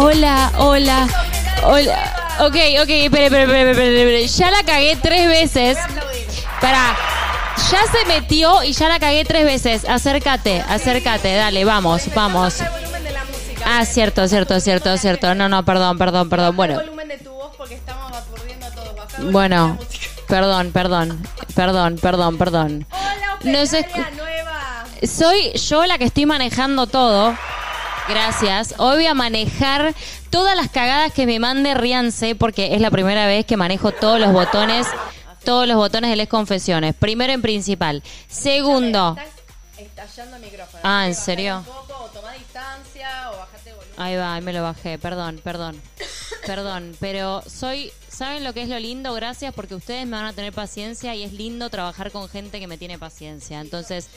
Hola, hola, hola. Ok, ok, espere, espere, espere. Ya la cagué tres veces. Para. Ya se metió y ya la cagué tres veces. Acércate, acércate, dale, vamos, vamos. Ah, cierto, cierto, cierto, cierto. No, no, perdón, perdón, perdón. Bueno, bueno, perdón, perdón, perdón, perdón, perdón. Hola, No nueva. Soy yo la que estoy manejando todo. Gracias. Hoy voy a manejar todas las cagadas que me mande Rianse porque es la primera vez que manejo todos los botones, todos los botones de les confesiones. Primero en principal. Segundo. Estás estallando el micrófono. Ah, ¿en serio? Un poco, o tomá distancia, o bajate el volumen. Ahí va, ahí me lo bajé. Perdón, perdón. Perdón, pero soy ¿Saben lo que es lo lindo? Gracias porque ustedes me van a tener paciencia y es lindo trabajar con gente que me tiene paciencia. Entonces,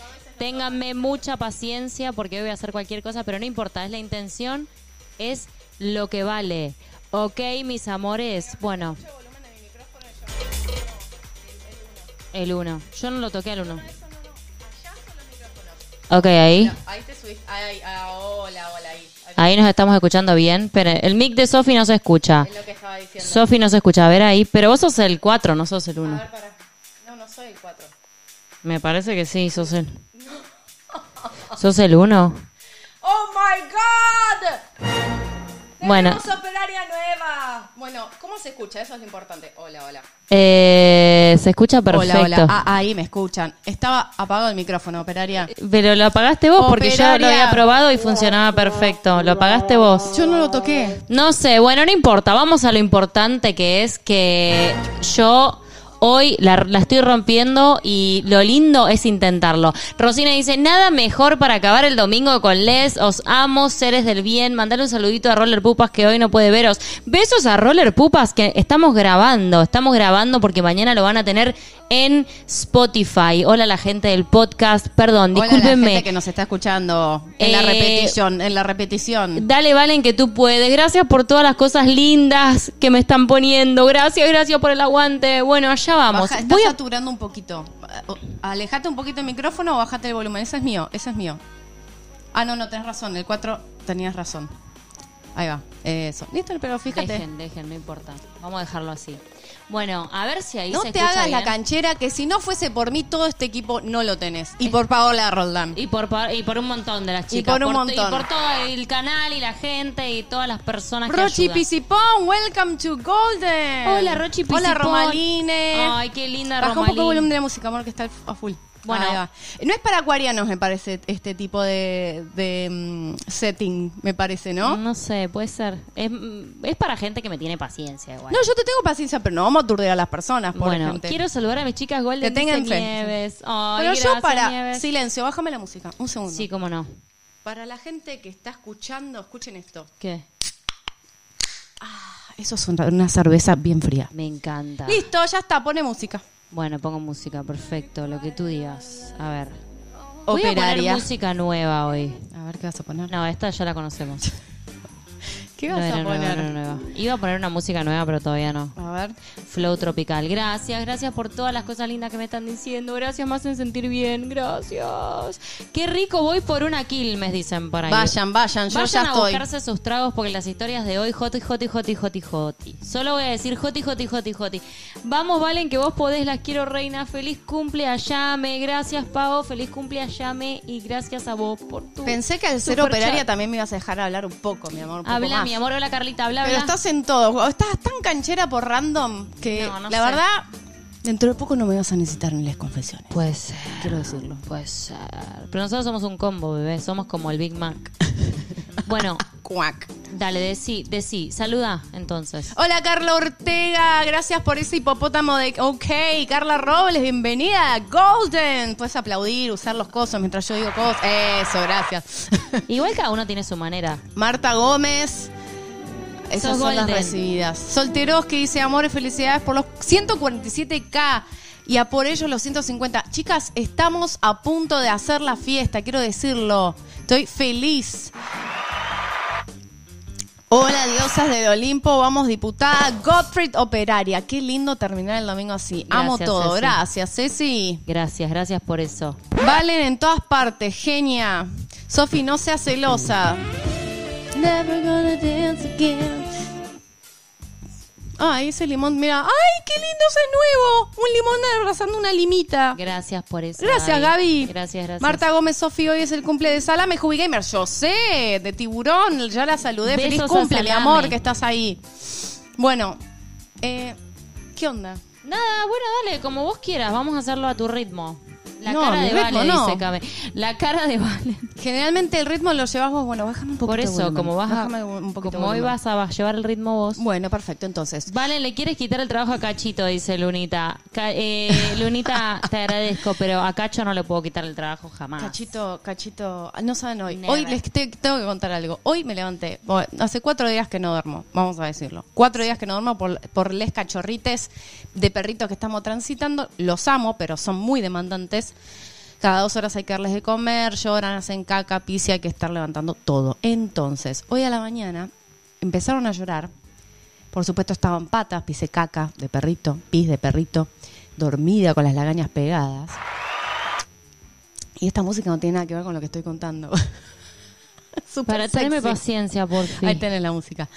ténganme mucha paciencia porque hoy voy a hacer cualquier cosa, pero no importa, es la intención, es lo que vale. Ok, mis amores. Bueno. El 1. Yo no lo toqué al 1. Ok, ahí. Ahí te subiste. Ahí, ah, hola, hola, ahí. Ahí Ahí nos estamos escuchando bien. Pero el mic de Sofi no se escucha. Es lo que estaba diciendo. Sofi no se escucha. A ver ahí. Pero vos sos el 4, no sos el A 1. ver, para. No, no soy el 4. Me parece que sí, sos el. ¿Sos el 1? ¡Oh my God! Bueno. ¡Tenemos operaria nueva! Bueno, ¿cómo se escucha? Eso es lo importante. Hola, hola. Eh, se escucha perfecto. Hola, hola. Ah, ahí me escuchan. Estaba apagado el micrófono, operaria. Pero lo apagaste vos porque yo lo Operaria. había probado y funcionaba perfecto. Lo apagaste vos. Yo no lo toqué. No sé, bueno, no importa. Vamos a lo importante que es que yo hoy la, la estoy rompiendo y lo lindo es intentarlo. Rosina dice, nada mejor para acabar el domingo con Les. Os amo, seres del bien. Mandale un saludito a Roller Pupas que hoy no puede veros. Besos a Roller Pupas que estamos grabando. Estamos grabando porque mañana lo van a tener en Spotify. Hola la gente del podcast. Perdón, Hola a la discúlpenme. gente que nos está escuchando en la Eh, repetición, en la repetición. Dale, Valen, que tú puedes. Gracias por todas las cosas lindas que me están poniendo. Gracias, gracias por el aguante. Bueno, allá vamos. Baja, estás Voy a... saturando un poquito. Alejate un poquito el micrófono o bajate el volumen. Ese es mío, ese es mío. Ah, no, no, tenés razón. El 4 tenías razón. Ahí va. Eso. Listo, pero fíjate. Dejen, dejen, no importa. Vamos a dejarlo así. Bueno, a ver si ahí No se te escucha hagas la canchera que si no fuese por mí, todo este equipo no lo tenés. Y por Paola Roldán. Y por, pa- y por un montón de las Y chicas. por un montón. Y por todo el canal y la gente y todas las personas que Rochi ayudan. Pisipón, welcome to Golden. Hola, Rochi Hola, Pisipón. Romaline. Ay, qué linda Baja un poco el volumen de la música, amor, que está a full. Bueno. Ahí va. No es para acuarianos, me parece, este tipo de, de, mm, setting, me parece, ¿no? No sé, puede ser. Es, es para gente que me tiene paciencia igual. No, yo te tengo paciencia, pero no vamos a aturdir a las personas, por bueno, gente. quiero saludar a mis chicas Golden Que tengan dice fe. Nieves. Ay, pero gracias, yo para... Nieves. Silencio, bájame la música, un segundo. Sí, cómo no. Para la gente que está escuchando, escuchen esto. ¿Qué? Eso es una, una cerveza bien fría. Me encanta. Listo, ya está, pone música. Bueno, pongo música, perfecto, lo que tú digas. A ver. Voy a poner Operaria. música nueva hoy. A ver, ¿qué vas a poner? No, esta ya la conocemos. ¿Qué No vas era a poner? no nueva. Iba a poner una música nueva, pero todavía no. A ver. Flow tropical. Gracias, gracias por todas las cosas lindas que me están diciendo. Gracias, me hacen sentir bien. Gracias. Qué rico, voy por una Quilmes, dicen por ahí. Vayan, vayan, yo Vayan ya a estoy. buscarse sus tragos porque las historias de hoy, joti, joti, joti, joti, joti. Solo voy a decir joti, joti, joti, joti. Vamos, Valen, que vos podés, las quiero, reina. Feliz cumple a Yame. Gracias, Pavo. Feliz cumple a Yame. Y gracias a vos por tu. Pensé que al ser operaria también me ibas a dejar hablar un poco, mi amor. Un poco Habla, más. Mi amor. Hola, Carlita. Habla, Pero estás en todo. Estás tan canchera por random que No, no la sé. verdad, dentro de poco no me vas a necesitar en las confesiones. Puede ser. Quiero decirlo. Puede ser. Pero nosotros somos un combo, bebé. Somos como el Big Mac. bueno, Cuac. dale, decí, decí. Saluda, entonces. Hola Carla Ortega, gracias por ese hipopótamo de OK. Carla Robles, bienvenida Golden. Puedes aplaudir, usar los cosos mientras yo digo cosas. Eso, gracias. Igual cada uno tiene su manera. Marta Gómez. Esas son las recibidas. Solteros que dice amor y felicidades por los 147K y a por ellos los 150. Chicas, estamos a punto de hacer la fiesta, quiero decirlo. Estoy feliz. Hola, diosas del Olimpo, vamos diputada Gottfried Operaria. Qué lindo terminar el domingo así. Amo todo. Ceci. Gracias, Ceci. Gracias, gracias por eso. Valen en todas partes, genia. Sofi, no seas celosa. Never gonna dance again. Ay, ese limón, mira. ¡Ay, qué lindo ese nuevo! Un limón abrazando una limita. Gracias por eso. Gracias, Gaby. Gracias, gracias. Marta Gómez Sofi, hoy es el cumple de Salame Jubi Gamer. Yo sé, de tiburón, ya la saludé. Besos Feliz cumple, mi amor, que estás ahí. Bueno, eh, ¿qué onda? Nada, bueno, dale, como vos quieras, vamos a hacerlo a tu ritmo. La No, cara de ritmo Vale, no. dice Cabe. La cara de Vale. Generalmente el ritmo lo llevas vos. Bueno, bájame un poquito. Por eso, volumen. como vas a, Bájame un poquito como hoy volumen. vas a llevar el ritmo vos. Bueno, perfecto, entonces. Vale, le quieres quitar el trabajo a Cachito, dice Lunita. Ca- eh, Lunita, te agradezco, pero a Cacho no le puedo quitar el trabajo jamás. Cachito, cachito, no saben hoy. Never. Hoy les te- tengo que contar algo. Hoy me levanté. Bueno, hace cuatro días que no duermo, vamos a decirlo. Cuatro días que no duermo por, por les cachorrites de perritos que estamos transitando. Los amo, pero son muy demandantes. Cada dos horas hay que darles de comer, lloran, hacen caca, pis y hay que estar levantando todo. Entonces, hoy a la mañana empezaron a llorar. Por supuesto estaban patas, pise caca de perrito, pis de perrito, dormida con las lagañas pegadas. Y esta música no tiene nada que ver con lo que estoy contando. Para tenerme paciencia, por fin. Ahí tenés la música.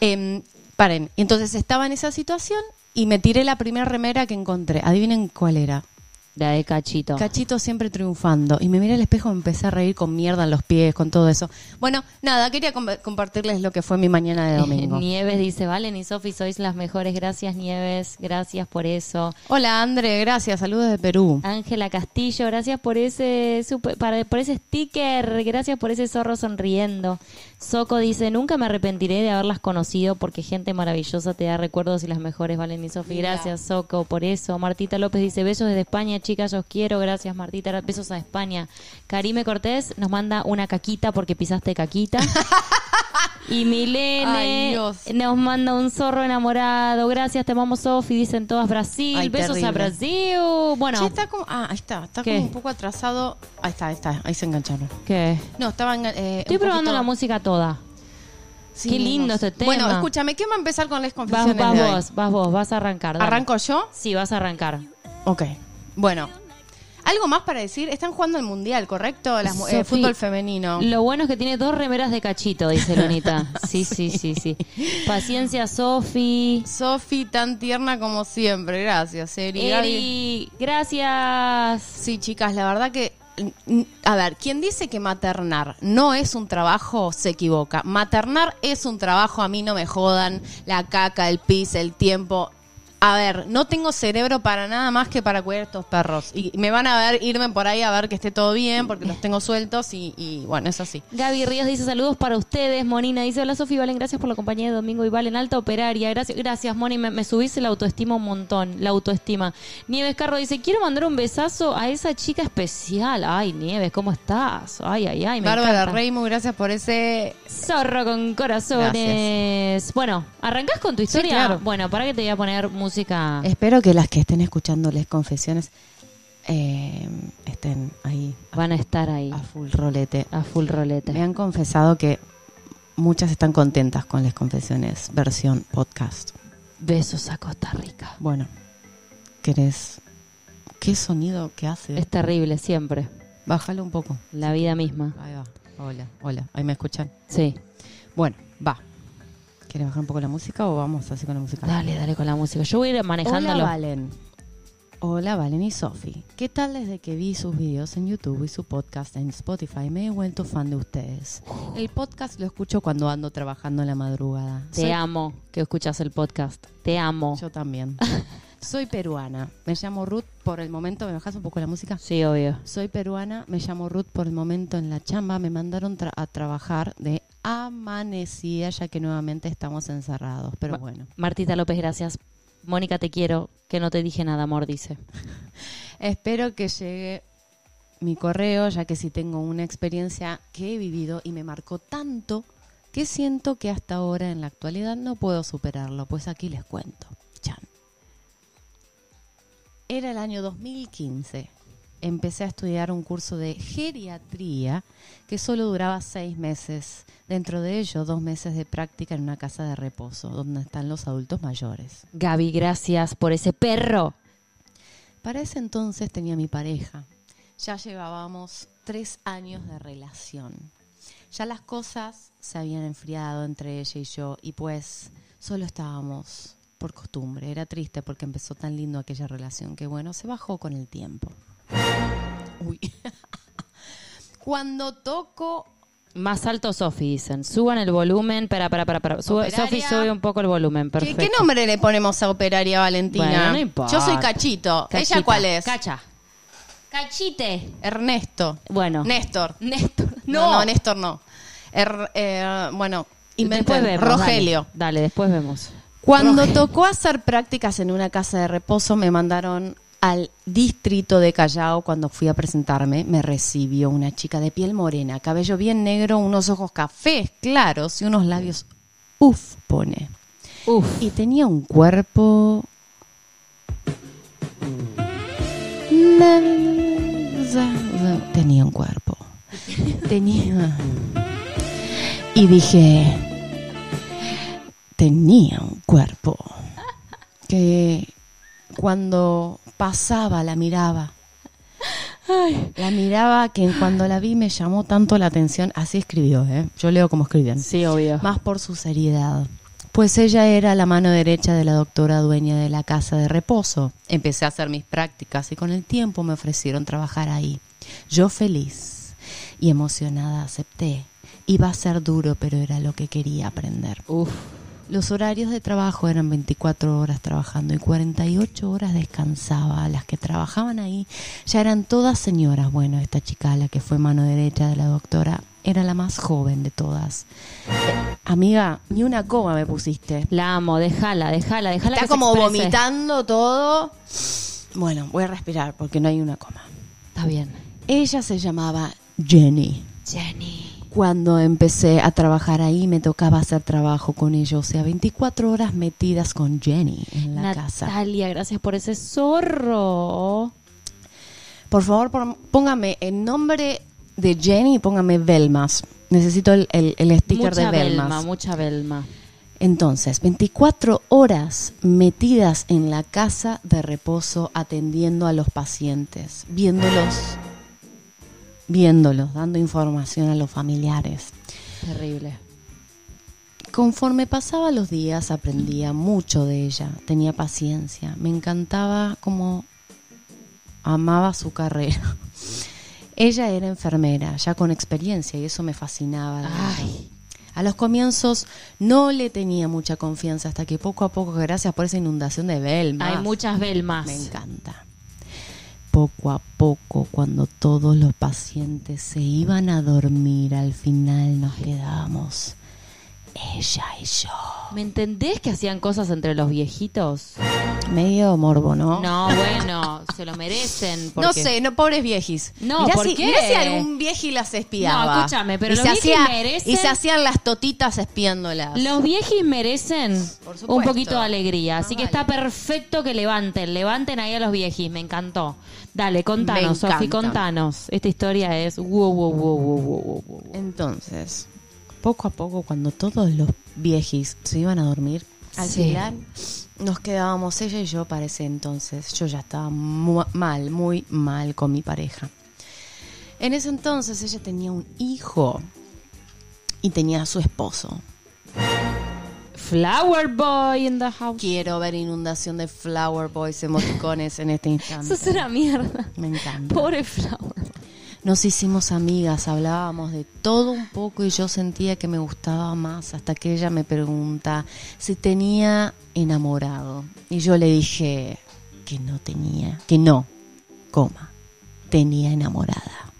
Em, paren. Entonces estaba en esa situación y me tiré la primera remera que encontré. Adivinen cuál era. La de Cachito. Cachito siempre triunfando. Y me miré al espejo y me empecé a reír con mierda en los pies, con todo eso. Bueno, nada, quería com- compartirles lo que fue mi mañana de domingo. Nieves dice, Valen y Sofi, sois las mejores. Gracias, Nieves. Gracias por eso. Hola, André, gracias. Saludos de Perú. Ángela Castillo, gracias por ese super- para, por ese sticker, gracias por ese zorro sonriendo. Soco dice, nunca me arrepentiré de haberlas conocido porque gente maravillosa te da recuerdos y las mejores, Valen y Sofi. Gracias, Soco, por eso. Martita López dice, besos desde España, chicas, os quiero. Gracias, Martita. Besos a España. Karime Cortés nos manda una caquita porque pisaste caquita. Y Milene nos manda un zorro enamorado. Gracias, te amamos, Sofi. Dicen todas Brasil. Ay, Besos terrible. a Brasil. Bueno, Che, está como, ah, ahí está, está ¿Qué? como un poco atrasado. Ahí está, ahí está, ahí se engancharon. ¿qué? No, estaban. Eh, Estoy probando poquito- la música toda. Sí, Qué lindo vos. este tema. Bueno, escúchame, ¿quién va a empezar con las Vas, confesiones vas de hoy? vos, vas vos, vas a arrancar. dale. ¿Arranco yo? Sí, vas a arrancar. Ok. Bueno. Algo más para decir. Están jugando el mundial, ¿correcto? Las mu- eh, fútbol femenino. Lo bueno es que tiene dos remeras de cachito, dice Lonita. Sí, sí, sí, sí. Paciencia, Sofi. Sofi, tan tierna como siempre. Gracias, Eri. Eri, gracias. Sí, chicas, la verdad que. A ver, quien dice que maternar no es un trabajo se equivoca. Maternar es un trabajo, a mí no me jodan. La caca, el pis, el tiempo. A ver, no tengo cerebro para nada más que para cuidar estos perros. Y me van a ver irme por ahí a ver que esté todo bien porque los tengo sueltos y, y bueno, es así. Gaby Ríos dice saludos para ustedes. Monina dice hola Sofi Valen, gracias por la compañía de domingo y Valen, alta operaria. Gracias, gracias Moni, me, me subís la autoestima un montón, la autoestima. Nieves Carro dice, quiero mandar un besazo a esa chica especial. Ay, Nieves, ¿cómo estás? Ay, ay, ay, me Bárbara. Reimu, gracias por ese. Zorro con corazones. Bueno, ¿arrancás con tu historia? claro. Bueno, para que te voy a poner música. Espero que las que estén escuchando les confesiones eh, estén ahí Van a estar ahí, a full rolete. a full rolete. Me han confesado que muchas están contentas con las confesiones versión podcast. Besos a Costa Rica. Bueno, ¿querés? ¿Qué sonido que hace? Es terrible, siempre. Bájalo un poco. La vida misma. Ahí va. Hola, hola. Ahí me escuchan. Sí. Bueno, va. ¿Quieres bajar un poco la música o vamos así con la música? Dale, dale con la música. Yo voy a ir manejándolo. Hola, Valen. Hola, Valen y Sofi. ¿Qué tal desde que vi sus videos en YouTube y su podcast en Spotify? Me he vuelto fan de ustedes. El podcast lo escucho cuando ando trabajando en la madrugada. Te Soy- amo que escuchas el podcast. Te amo. Yo también. Soy peruana. Me llamo Ruth por el momento. ¿Me bajas un poco la música? Sí, obvio. Soy peruana, me llamo Ruth por el momento en la chamba. Me mandaron tra- a trabajar de amanecida ya que nuevamente estamos encerrados. Pero Ma- bueno. Martita López, gracias. Mónica, te quiero. Que no te dije nada, amor, dice. Espero que llegue mi correo, ya que sí tengo una experiencia que he vivido y me marcó tanto que siento que hasta ahora en la actualidad no puedo superarlo. Pues aquí les cuento. Chan. Era el año 2015. Empecé a estudiar un curso de geriatría que solo duraba seis meses. Dentro de ello, dos meses de práctica en una casa de reposo, donde están los adultos mayores. Gaby, gracias por ese perro. Para ese entonces tenía mi pareja. Ya llevábamos tres años de relación. Ya las cosas se habían enfriado entre ella y yo y pues solo estábamos por costumbre. Era triste porque empezó tan lindo aquella relación que bueno, se bajó con el tiempo. Uy. Cuando toco Más alto Sofi, dicen. Suban el volumen. Espera, espera, espera. espera. Sube- Operaria. Sofi, sube un poco el volumen. ¿Qué, Perfecto. qué nombre le ponemos a Operaria Valentina? Bueno, no importa. Yo soy Cachito. Cachita. ¿Ella cuál es? Cacha. Cachite. Ernesto. Bueno. Néstor. Néstor. No, no, Néstor no. Er- eh, bueno, Después inventen. vemos. Rogelio. Dale, Dale, después vemos. Cuando tocó hacer prácticas en una casa de reposo, me mandaron al distrito de Callao. Cuando fui a presentarme, me recibió una chica de piel morena, cabello bien negro, unos ojos cafés claros y unos labios uf, pone. Uf. Y tenía un cuerpo. Tenía un cuerpo. Tenía. Y dije. Tenía un cuerpo. Que cuando pasaba la miraba. La miraba que cuando la vi me llamó tanto la atención. Así escribió, ¿eh? Yo leo como escriben Sí, obvio. más por su seriedad. Pues ella era la mano derecha de la doctora dueña de la casa de reposo. Empecé a hacer mis prácticas y con el tiempo me ofrecieron trabajar ahí. Yo feliz y emocionada acepté. Iba a ser duro, pero era lo que quería aprender. Uf. Los horarios de trabajo eran 24 horas trabajando y 48 horas descansaba. Las que trabajaban ahí ya eran todas señoras. Bueno, esta chica, la que fue mano derecha de la doctora, era la más joven de todas. Amiga, ni una coma me pusiste. La amo. Déjala, déjala, déjala. Está que como vomitando todo. Bueno, voy a respirar porque no hay una coma. Está bien. Ella se llamaba Jenny. Jenny. Cuando empecé a trabajar ahí me tocaba hacer trabajo con ella, o sea, 24 horas metidas con Jenny en la casa. Natalia, gracias por ese zorro. Por favor, póngame el nombre de Jenny y póngame Velmas. Necesito el, el- el sticker Mucha de Velmas. Belma, mucha Belma. Entonces, 24 horas metidas en la casa de reposo atendiendo a los pacientes, viéndolos, viéndolos, dando información a los familiares. Terrible. Conforme pasaba los días aprendía mucho de ella, tenía paciencia, me encantaba como amaba su carrera. Ella era enfermera, ya con experiencia, y eso me fascinaba. Ay. A los comienzos no le tenía mucha confianza hasta que poco a poco, gracias por esa inundación de Belmas, Hay muchas Belmas. me encanta. Poco a poco, cuando todos los pacientes se iban a dormir, al final nos quedábamos ella y yo. ¿Me entendés que hacían cosas entre los viejitos? Medio morbo, ¿no? No, bueno, se lo merecen. No sé, no, pobres viejis. No, mirá ¿por si, qué? mirá si algún vieji las espiaba. No, escúchame, pero los se viejis merecen- Y se hacían las totitas espiándolas. Los viejis merecen Por un poquito de alegría, así que está perfecto que levanten, levanten ahí a los viejis, me encantó. Dale, contanos, Me Sofi, encanta. contanos. Esta historia es wow, wow, wow, wow, wow, wow, wow. Entonces, poco a poco, cuando todos los viejis se iban a dormir, al Sí. final nos quedábamos ella y yo para ese entonces. Yo ya estaba mu- mal, muy mal con mi pareja. En ese entonces ella tenía un hijo y tenía a su esposo. Flower Boy in the house. Quiero ver inundación de Flower Boys emoticones en este instante. Eso es una mierda. Me encanta. Pobre Flower. Nos hicimos amigas, hablábamos de todo un poco y yo sentía que me gustaba más hasta que ella me pregunta si tenía enamorado. Y yo le dije que no tenía, que no, coma, tenía enamorada.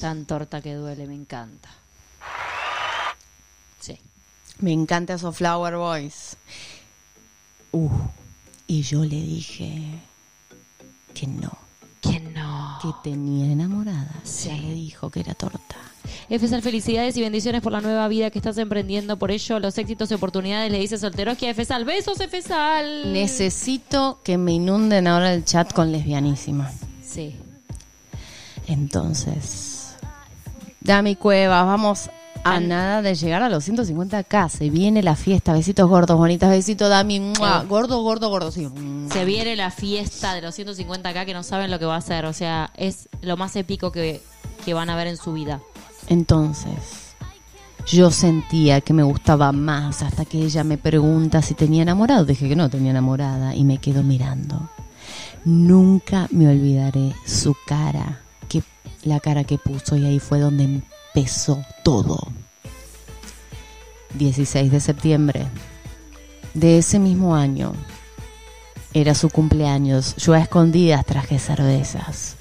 Tan torta que duele, me encanta. Sí. Me encanta esos Flower Boys. Uh, y yo le dije que no, ¿Quién no? que tenía enamorada. Sí. Ya le dijo que era torta. FSAL, felicidades y bendiciones por la nueva vida que estás emprendiendo. Por ello, los éxitos y oportunidades le dice Solteroski a FSAL. Besos, FSAL. Necesito que me inunden ahora el chat con lesbianísima. Sí. Entonces, Dami Cuevas, vamos a An- nada de llegar a los 150k. Se viene la fiesta. Besitos gordos, bonitas. Besito, Dami. ¡Mua! Eh. Gordo, gordo, gordo. Sí. Se viene la fiesta de los 150 acá que no saben lo que va a ser. O sea, es lo más épico que, que van a ver en su vida. Entonces, Yo sentía que me gustaba más hasta que ella me pregunta si tenía enamorado. Dije que no tenía enamorada y me quedo mirando. Nunca me olvidaré su cara, que, la cara que puso y ahí fue donde empezó todo. 16 de septiembre de ese mismo año. Era su cumpleaños. Yo a escondidas traje cervezas.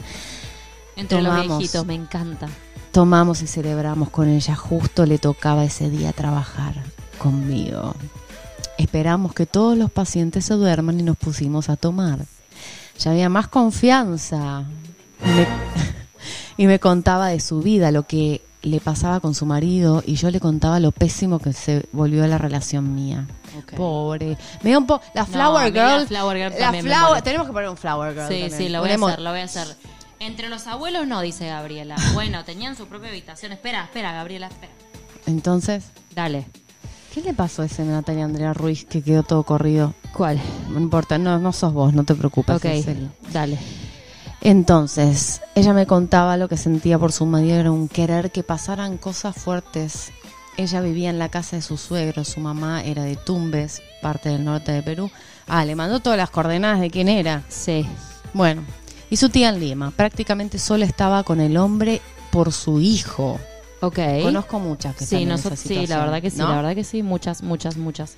Entre los Tomamos. viejitos, me encanta. Tomamos y celebramos con ella. Justo le tocaba ese día trabajar conmigo. Esperamos que todos los pacientes se duerman y nos pusimos a tomar. Ya había más confianza. Y me, y me contaba de su vida, lo que le pasaba con su marido, y yo le contaba lo pésimo que se volvió la relación mía. Pobre. Me dio un po- la Flower la Girl. Flower Girl la también Flower- molesta. tenemos que poner un Flower Girl. Sí, también. sí, lo voy a hacer, lo voy a hacer. Entre los abuelos no, dice Gabriela. Bueno, tenían su propia habitación. Espera, espera, Gabriela, espera. Entonces, Dale. ¿qué le pasó a ese Natalia Andrea Ruiz que quedó todo corrido? ¿Cuál? No importa, no, no sos vos, no te preocupes. Ok, en serio. dale. Entonces, ella me contaba lo que sentía por su marido, era un querer que pasaran cosas fuertes. Ella vivía en la casa de su suegro, su mamá era de Tumbes, parte del norte de Perú. Ah, le mandó todas las coordenadas de quién era. Sí. Bueno, y su tía en Lima, prácticamente solo estaba con el hombre por su hijo. Ok. Conozco muchas que Sí, nosotros, sí, la verdad que sí, ¿no? la verdad que sí, muchas, muchas, muchas.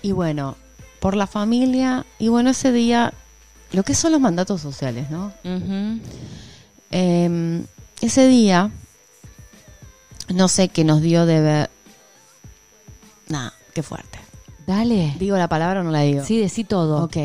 Y bueno, por la familia, y bueno, ese día, lo que son los mandatos sociales, ¿no? Ujú. Eh, ese día, no sé qué nos dio de ver. Nah, qué fuerte. Dale. ¿Digo la palabra o no la digo? Sí, decí todo. Ok.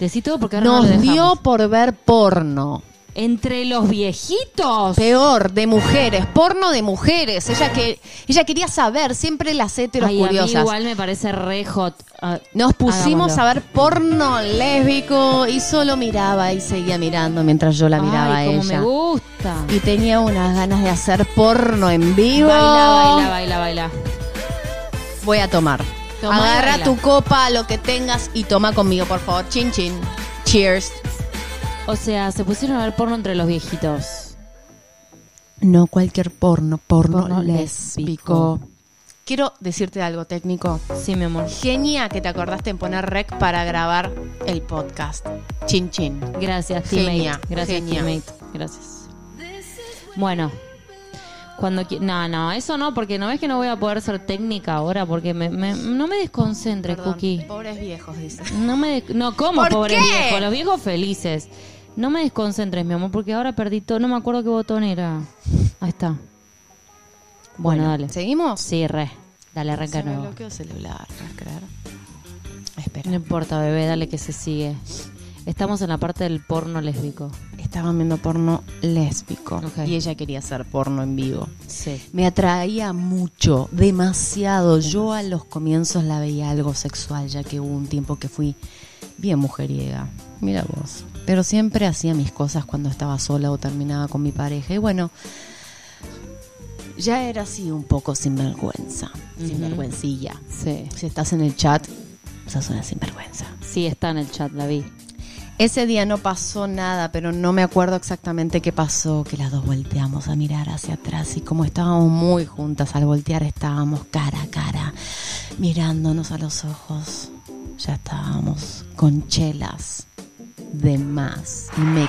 Decí todo porque ahora no Nos dio por ver porno. Entre los viejitos. Peor, de mujeres, porno de mujeres. Ella que ella quería saber, siempre las heteros Ay, a mí curiosas. igual me parece re hot. Ah, Nos pusimos hagámoslo. a ver porno lésbico y solo miraba y seguía mirando mientras yo la miraba Ay, a como ella. me gusta. Y tenía unas ganas de hacer porno en vivo. Baila, baila, baila, baila. Voy a tomar. Tomá y Agarra tu copa, lo que tengas y toma conmigo, por favor. Chin chin. Cheers. O sea, se pusieron a ver porno entre los viejitos. No cualquier porno, porno, Porno lésbico. Quiero decirte algo técnico. Sí, mi amor. Genia que te acordaste en poner rec para grabar el podcast. Chin chin. Gracias, Genia, teammate. Gracias, genia. teammate. Gracias. Bueno. Cuando no, no, eso no, porque no ves que no voy a poder ser técnica ahora, porque me, me- no me desconcentre, Perdón, Cookie. Pobres viejos, dice. No me, no, ¿cómo, ¿Por pobres qué? viejos? Los viejos felices. No me desconcentres, mi amor, porque ahora perdí todo. No me acuerdo qué botón era. Ahí está. Bueno, dale. ¿Seguimos? Sí, re. Dale, arranca Se me nuevo. bloqueó el celular, ¿puedes creer? Espera. No importa, bebé, dale que se sigue. Estamos en la parte del porno lésbico. Estaban viendo porno lésbico y ella quería hacer porno en vivo. Sí. Me atraía mucho, demasiado. Yo a los comienzos la veía algo sexual, ya que hubo un tiempo que fui bien mujeriega. Mira vos. Pero siempre hacía mis cosas cuando estaba sola o terminaba con mi pareja. Y bueno, ya era así un poco sinvergüenza. Sinvergüencilla. Sí. Si estás en el chat, sos una sinvergüenza. Sí, está en el chat, la vi. Ese día no pasó nada, pero no me acuerdo exactamente qué pasó, que las dos volteamos a mirar hacia atrás y como estábamos muy juntas al voltear estábamos cara a cara, mirándonos a los ojos. Ya estábamos con chelas de más. Y me...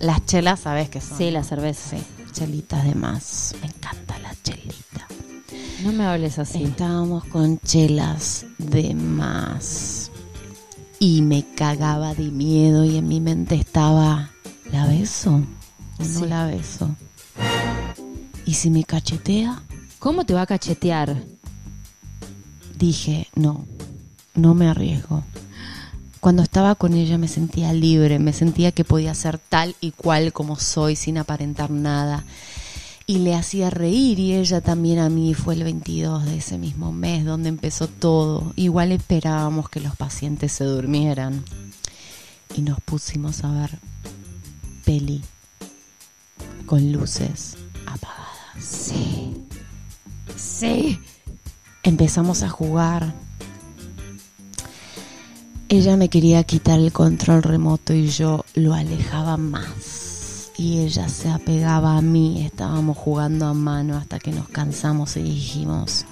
Las chelas, ¿sabes qué son? Sí, la cerveza. Sí, chelitas de más. Me encanta la chelita. No me hables así. Estábamos con chelas de más. Y me cagaba de miedo y en mi mente estaba, ¿la beso? ¿O no la beso? ¿Y si me cachetea? ¿Cómo te va a cachetear? Dije, no, no me arriesgo. Cuando estaba con ella me sentía libre, me sentía que podía ser tal y cual como soy sin aparentar nada. Y le hacía reír y ella también a mí. Fue el 22 de ese mismo mes donde empezó todo. Igual esperábamos que los pacientes se durmieran. Y nos pusimos a ver peli con luces apagadas. Sí. Sí. Empezamos a jugar. Ella me quería quitar el control remoto y yo lo alejaba más y ella se apegaba a mí. Estábamos jugando a mano hasta que nos cansamos y dijimos,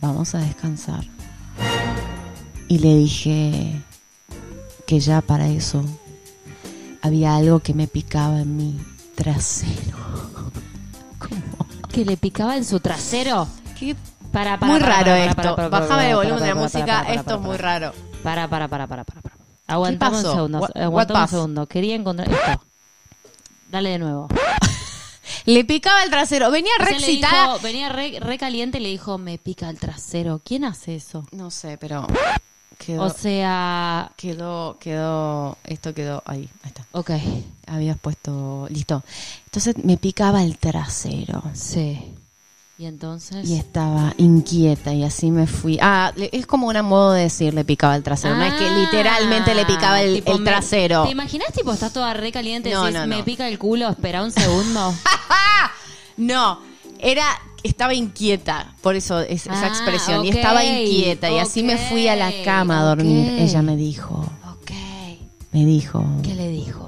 vamos a descansar. Y le dije que ya para eso había algo que me picaba en mi trasero. ¿Que le picaba en su trasero? Qué Para, para, muy para, raro esto. Bájame el volumen de la música. Esto es muy raro. Para, para, para, para, para. para. Aguantame un pasó? segundo. What- what Aguantame un passed? segundo. Quería encontrar esto. Dale de nuevo. Le picaba el trasero. Venía re Recién le excitada. dijo- venía re, re caliente y le dijo, me pica el trasero. ¿Quién hace eso? No sé, pero quedó, O sea, quedó, quedó, esto quedó ahí, ahí está. ok. Habías puesto, listo. Entonces me picaba el trasero Sí. Y entonces... y estaba inquieta y así me fui. Ah, es como un modo de decir le picaba el trasero. no es que Ah, literalmente le picaba el, tipo, el me- trasero. ¿Te imaginas, tipo, estás toda re caliente No, decís, no, me pica el culo, espera un segundo? No, era estaba inquieta, por eso es, esa Ah, expresión. Y estaba inquieta y así me fui a la cama a dormir. Ella me dijo, ok. me dijo, ¿Qué le dijo?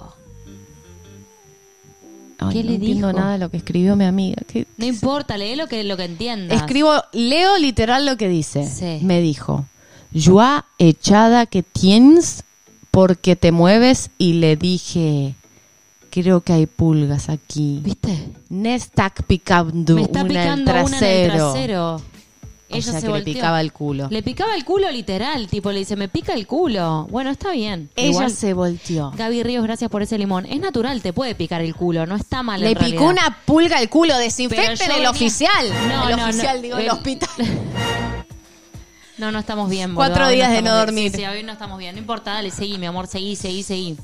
Ay, ¿Qué no le entiendo dijo? nada de lo que escribió mi amiga. ¿Qué- No importa, lee lo que, lo que entiendas. Escribo, leo literal lo que dice. Sí. Me dijo, Joa echada que tienes porque te mueves y le dije, creo que hay pulgas aquí. ¿Viste? Está picando Me está una picando el una en el trasero. Trasero. O Ella sea se que le picaba el culo. Le picaba el culo literal, tipo, le dice, me pica el culo. Bueno, está bien. Ella Igual, se volteó. Gaby Ríos, gracias por ese limón. Es natural, te puede picar el culo, no está mal Le en picó realidad. una pulga el culo, desinfecten el venía- oficial. No, el no, oficial, no. digo, el El- hospital. No, no estamos bien, Cuatro boludo. Hoy días de no dormir. Sí, sí, hoy no estamos bien. No importa, dale, seguí, mi amor, seguí, seguí, seguí.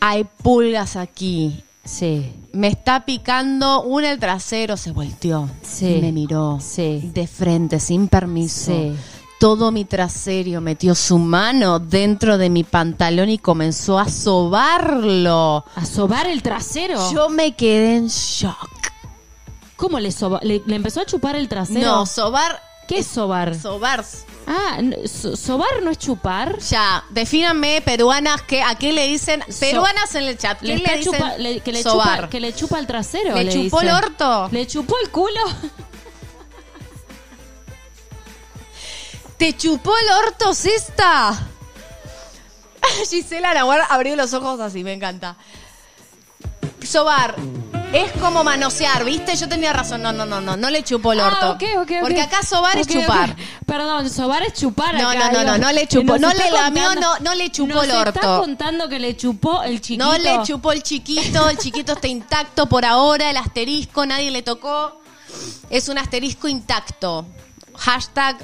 Hay pulgas aquí. Sí. Me está picando una el trasero, se volteó. Sí. Me miró. Sí. De frente, sin permiso. Sí. Todo mi trasero metió su mano dentro de mi pantalón y comenzó a sobarlo. ¿A sobar el trasero? Yo me quedé en shock. ¿Cómo le soba? ¿Le, le empezó a chupar el trasero? No, sobar. ¿Qué es sobar? Sobar. ah, so- ¿sobar no es chupar? Ya, defínanme peruanas que a qué le dicen peruanas en el chat. ¿Qué le, está dicen? chupa- le- que, le sobar. chupa, que le chupa el trasero. ¿Le chupó dicen. el orto? ¿Le chupó el culo? ¿Te chupó el orto, cesta? Gisela Nahuar abrió los ojos así, me encanta. Sobar. Es como manosear, ¿viste? Yo tenía razón. No, no, no, no. No le chupó el orto. Ah, ok, ok, ok. Porque acá sobar es Ok, ok. chupar. Perdón, sobar es chupar No, acá, no, no, digo. no, no le chupó. nos No está le lamió, contando- no- no le chupó nos el está orto. contando que le chupó el chiquito. No le chupó el chiquito. El chiquito está intacto por ahora. El asterisco, nadie le tocó. Es un asterisco intacto. Hashtag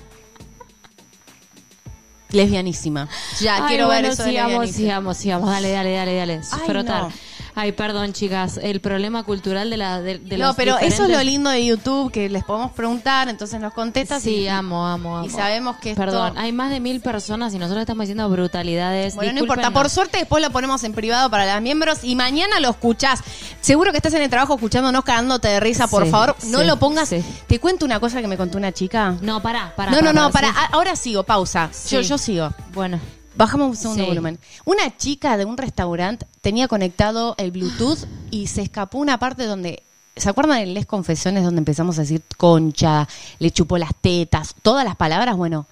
lesbianísima. Ya, Ay, quiero bueno, ver eso de sigamos, lesbianísima. sigamos, sigamos. Dale, dale, dale, dale. Ay, Frotar. no. Ay, perdón, chicas. El problema cultural de la de, de No, los pero eso es lo lindo de YouTube, que les podemos preguntar, entonces nos contestas. Sí, y, amo, amo, amo. y sabemos que esto... Perdón, hay más de mil personas y nosotros estamos diciendo brutalidades. Bueno, no importa. Por suerte después lo ponemos en privado para los miembros y mañana lo escuchás. Seguro que estás en el trabajo escuchándonos cagándote de risa, por Sí, favor. No lo pongas. sí. Te cuento una cosa que me contó una chica. No, pará, pará. no, no, no, a- Ahora sigo, pausa. Yo, yo sigo. Bueno, Bajamos un segundo Sí. volumen. Una chica de un restaurante tenía conectado el Bluetooth y se escapó una parte donde. ¿Se acuerdan de Les Confesiones donde empezamos a decir concha, le chupó las tetas, todas las palabras? Bueno,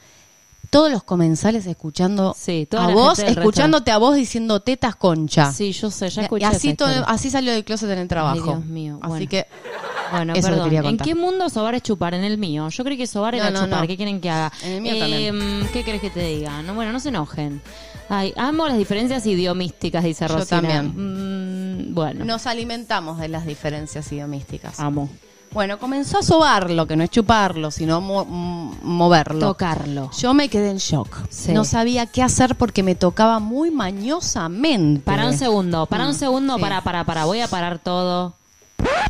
todos los comensales escuchando Sí, toda a la vos, gente del escuchándote a vos diciendo tetas concha. sí, yo sé, ya Y escuché así, esa todo- historia. así salió del closet en el trabajo. Dios mío, Así bueno. que Bueno, Eso perdón. quería ¿En qué mundo sobar es chupar? En el mío. Yo creí que sobar era No, no, chupar. no. ¿Qué quieren que haga? En el mío Eh, ¿Qué querés que te diga? No, bueno, no se enojen. Ay, amo las diferencias idiomísticas, dice Yo Rosina. también. Mm, bueno, nos alimentamos de las diferencias idiomísticas. amo. Bueno, comenzó a sobarlo, que no es chuparlo, sino mo- m- moverlo. Tocarlo. Yo me quedé en shock. Sí. No sabía qué hacer porque me tocaba muy mañosamente. Para un segundo, para un Mm, segundo, sí. para, para, para. Voy a parar todo.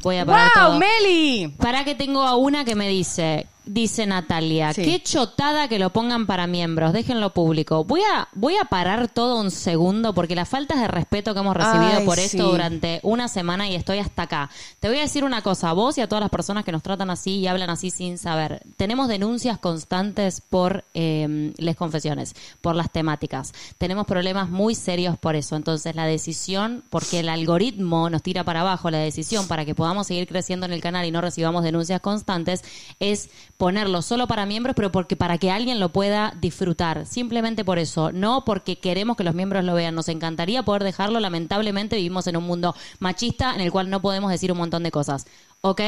Voy a parar ¡Wow, todo. Meli! Para que tengo a una que me dice, Dice Natalia, Sí. qué chotada que lo pongan para miembros, déjenlo público. Voy a, voy a parar todo un segundo porque las faltas de respeto que hemos recibido Ay, por esto sí. durante una semana y estoy hasta acá. Te voy a decir una cosa, a vos y a todas las personas que nos tratan así y hablan así sin saber. Tenemos denuncias constantes por eh, las confesiones, por las temáticas. Tenemos problemas muy serios por eso. Entonces la decisión, porque el algoritmo nos tira para abajo, la decisión para que podamos seguir creciendo en el canal y no recibamos denuncias constantes, es ponerlo solo para miembros, pero porque para que alguien lo pueda disfrutar. Simplemente por eso, no porque queremos que los miembros lo vean. Nos encantaría poder dejarlo. Lamentablemente vivimos en un mundo machista en el cual no podemos decir un montón de cosas. ¿Ok?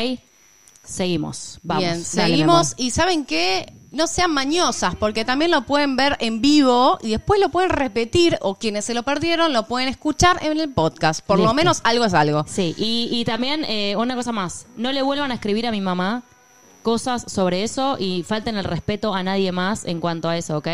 Seguimos. Vamos. Bien, seguimos. Y ¿saben qué? No sean mañosas, porque también lo pueden ver en vivo y después lo pueden repetir, o quienes se lo perdieron lo pueden escuchar en el podcast. Por lo menos algo es algo. Sí, y, y también eh, una cosa más. No le vuelvan a escribir a mi mamá cosas sobre eso y falten el respeto a nadie más en cuanto a eso, ¿ok?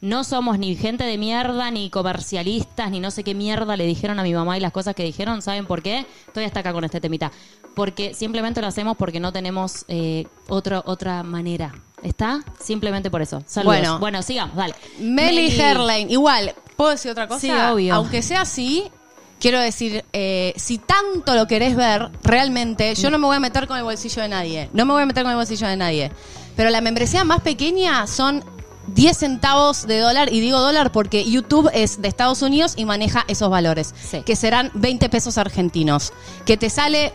No somos ni gente de mierda, ni comercialistas, ni no sé qué mierda le dijeron a mi mamá y las cosas que dijeron. ¿Saben por qué? Estoy hasta acá con este temita. Porque simplemente lo hacemos porque no tenemos eh, otro, otra manera. ¿Está? Simplemente por eso. Saludos. Bueno. Bueno, sigamos, dale. Meli Herlane, igual, ¿puedo decir otra cosa? Sí, obvio. Aunque sea así, quiero decir, eh, si tanto lo querés ver, realmente, yo no me voy a meter con el bolsillo de nadie. No me voy a meter con el bolsillo de nadie. Pero la membresía más pequeña son 10 centavos de dólar, y digo dólar porque YouTube es de Estados Unidos y maneja esos valores, Sí. que serán 20 pesos argentinos. Que te sale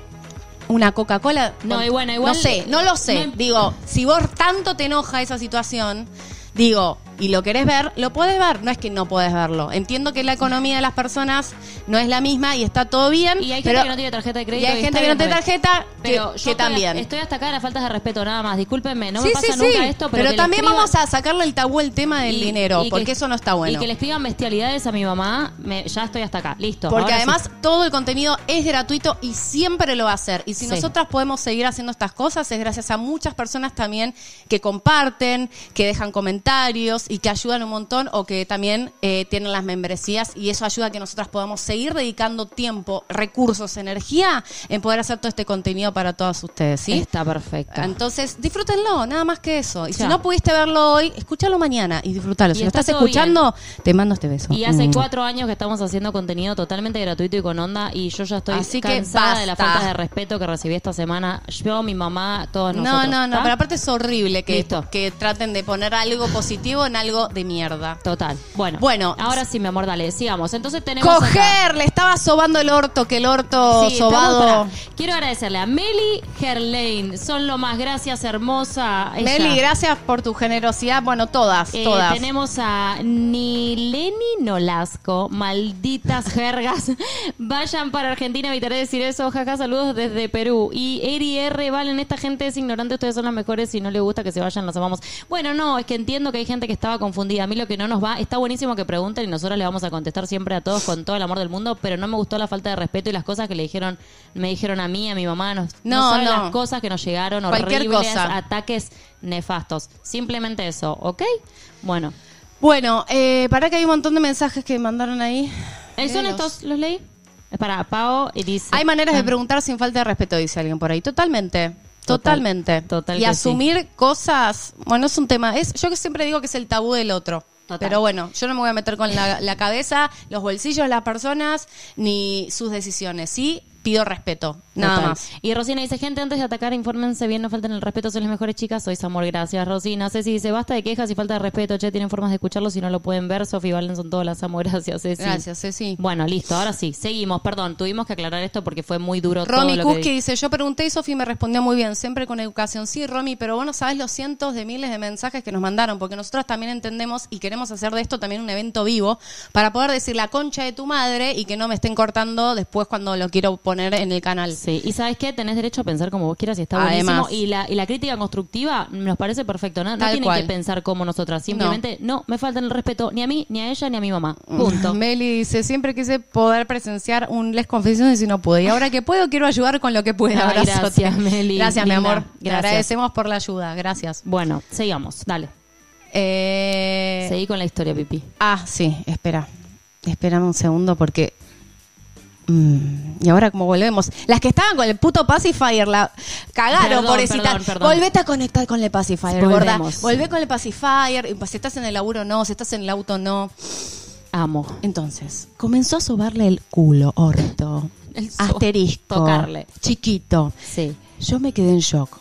una Coca-Cola. No, y bueno, igual- No sé, no lo sé. No- Digo, si vos tanto te enoja esa situación, digo, y lo querés ver, lo podés ver. No es que no podés verlo. Entiendo que la economía de las personas no es la misma y está todo bien. Y hay gente pero- que no tiene tarjeta de crédito. Y hay gente que no tiene tarjeta que, Pero yo que también. Estoy hasta acá de las faltas de respeto, nada más. Discúlpenme, no sí, me pasa sí, nunca sí. esto, pero, pero también escriban- vamos a sacarle el tabú el tema del y- dinero, y que- porque eso no está bueno. Y que le escriban bestialidades a mi mamá, me- ya estoy hasta acá. Listo. Porque además todo el contenido es gratuito y siempre lo va a hacer. Y si nosotras podemos seguir haciendo estas cosas es gracias a muchas personas también que comparten, que dejan comentarios y que ayudan un montón o que también eh, tienen las membresías y eso ayuda a que nosotras podamos seguir dedicando tiempo, recursos, energía en poder hacer todo este contenido para todas ustedes. ¿sí? Está perfecto. Entonces, disfrútenlo, nada más que eso. Y si no pudiste verlo hoy, escúchalo mañana y disfrútalo. Si lo está estás escuchando, te mando este beso. Y hace Mm. cuatro años que estamos haciendo contenido totalmente gratuito y con onda y yo ya estoy Así que cansada de las basta. faltas de respeto que recibí esta semana. Yo, mi mamá, todos No, nosotros. no, no, ¿está? pero aparte es horrible que, Listo. que traten de poner algo positivo en algo de mierda. Total. Bueno, Bueno. ahora sí, mi amor, dale, sigamos. Entonces tenemos. acá- Coger, le estaba sobando el orto, que el orto Sí, sobado. Quiero agradecerle a Meli Herlane. Son lo más. Gracias, hermosa. Ella. Meli, gracias por tu generosidad. Bueno, todas, Eh, todas. Tenemos a Nileni Nolasco, malditas jergas. Vayan para Argentina, evitaré decir eso. Jaja, saludos desde Perú. Y Eri R, Valen, esta gente es ignorante, ustedes son las mejores. Si no le gusta que se vayan, los amamos. Bueno, no, es que entiendo que hay gente que estaba confundida. A mí lo que no nos va, está buenísimo que pregunten y nosotros le vamos a contestar siempre a todos con todo el amor del mundo, pero no me gustó la falta de respeto y las cosas que le dijeron, me dijeron a mí, a mi mamá. No, No, saben no. las cosas que nos llegaron, Cualquier horribles, cosa. ataques nefastos. Simplemente eso, ¿ok? Bueno. Bueno, eh, para que hay un montón de mensajes que mandaron ahí. Eh, ¿Son estos los leí? Es para Pao y dice. Hay maneras de preguntar sin falta de respeto, dice alguien por ahí. Totalmente. Total, Totalmente. total y asumir cosas, bueno, es un tema. Es, yo que siempre digo que es el tabú del otro. Total. Pero bueno, yo no me voy a meter con la, la cabeza, los bolsillos de las personas, ni sus decisiones. Sí, pido respeto. Nada Total. más. Y Rosina dice, gente, antes de atacar, infórmense bien, no falten el respeto, son las mejores chicas, sois amor, gracias, Rosina. Ceci dice, basta de quejas y falta de respeto, che, tienen formas de escucharlo si no lo pueden ver. Sofi Valen son todas las amo, gracias, Ceci. Gracias, Ceci. Bueno, listo, ahora sí, seguimos, perdón, tuvimos que aclarar esto porque fue muy duro todo Romy lo Kuski que... dice, yo pregunté y Sofi me respondió muy bien, siempre con educación. Sí, Romy, pero vos no sabes los cientos de miles de mensajes que nos mandaron, porque nosotros también entendemos y queremos hacer de esto también un evento vivo para poder decir la concha de tu madre y que no me estén cortando después cuando lo quiero poner en el canal. Sí, y ¿sabes qué? Tenés derecho a pensar como vos quieras y está Además. buenísimo. Y la, y la crítica constructiva nos parece perfecto, ¿no? No Tal tienen cual. que pensar como nosotras, simplemente no. me faltan el respeto ni a mí, ni a ella, ni a mi mamá. Punto. Meli dice, siempre quise poder presenciar un Les Confesiones y no pude. Y ahora que puedo, quiero ayudar con lo que pueda. Ay, gracias, Meli. Gracias, mi amor. Te Gracias. agradecemos por la ayuda. Gracias. Bueno, sigamos, dale. Eh, Seguí con la historia, Pipi. Ah, sí, espera. Espérame un segundo porque Mm, y ahora como volvemos, las que estaban con el puto pacifier la cagaron por perdón. Volvete a conectar con el pacifier, gorda. Volvemos. Volvé con el pacifier, y, pues, si estás en el laburo no, si estás en el auto no. Amo. Entonces, comenzó a sobarle el culo, orto, El so- asterisco, tocarle. chiquito. Sí. Yo me quedé en shock.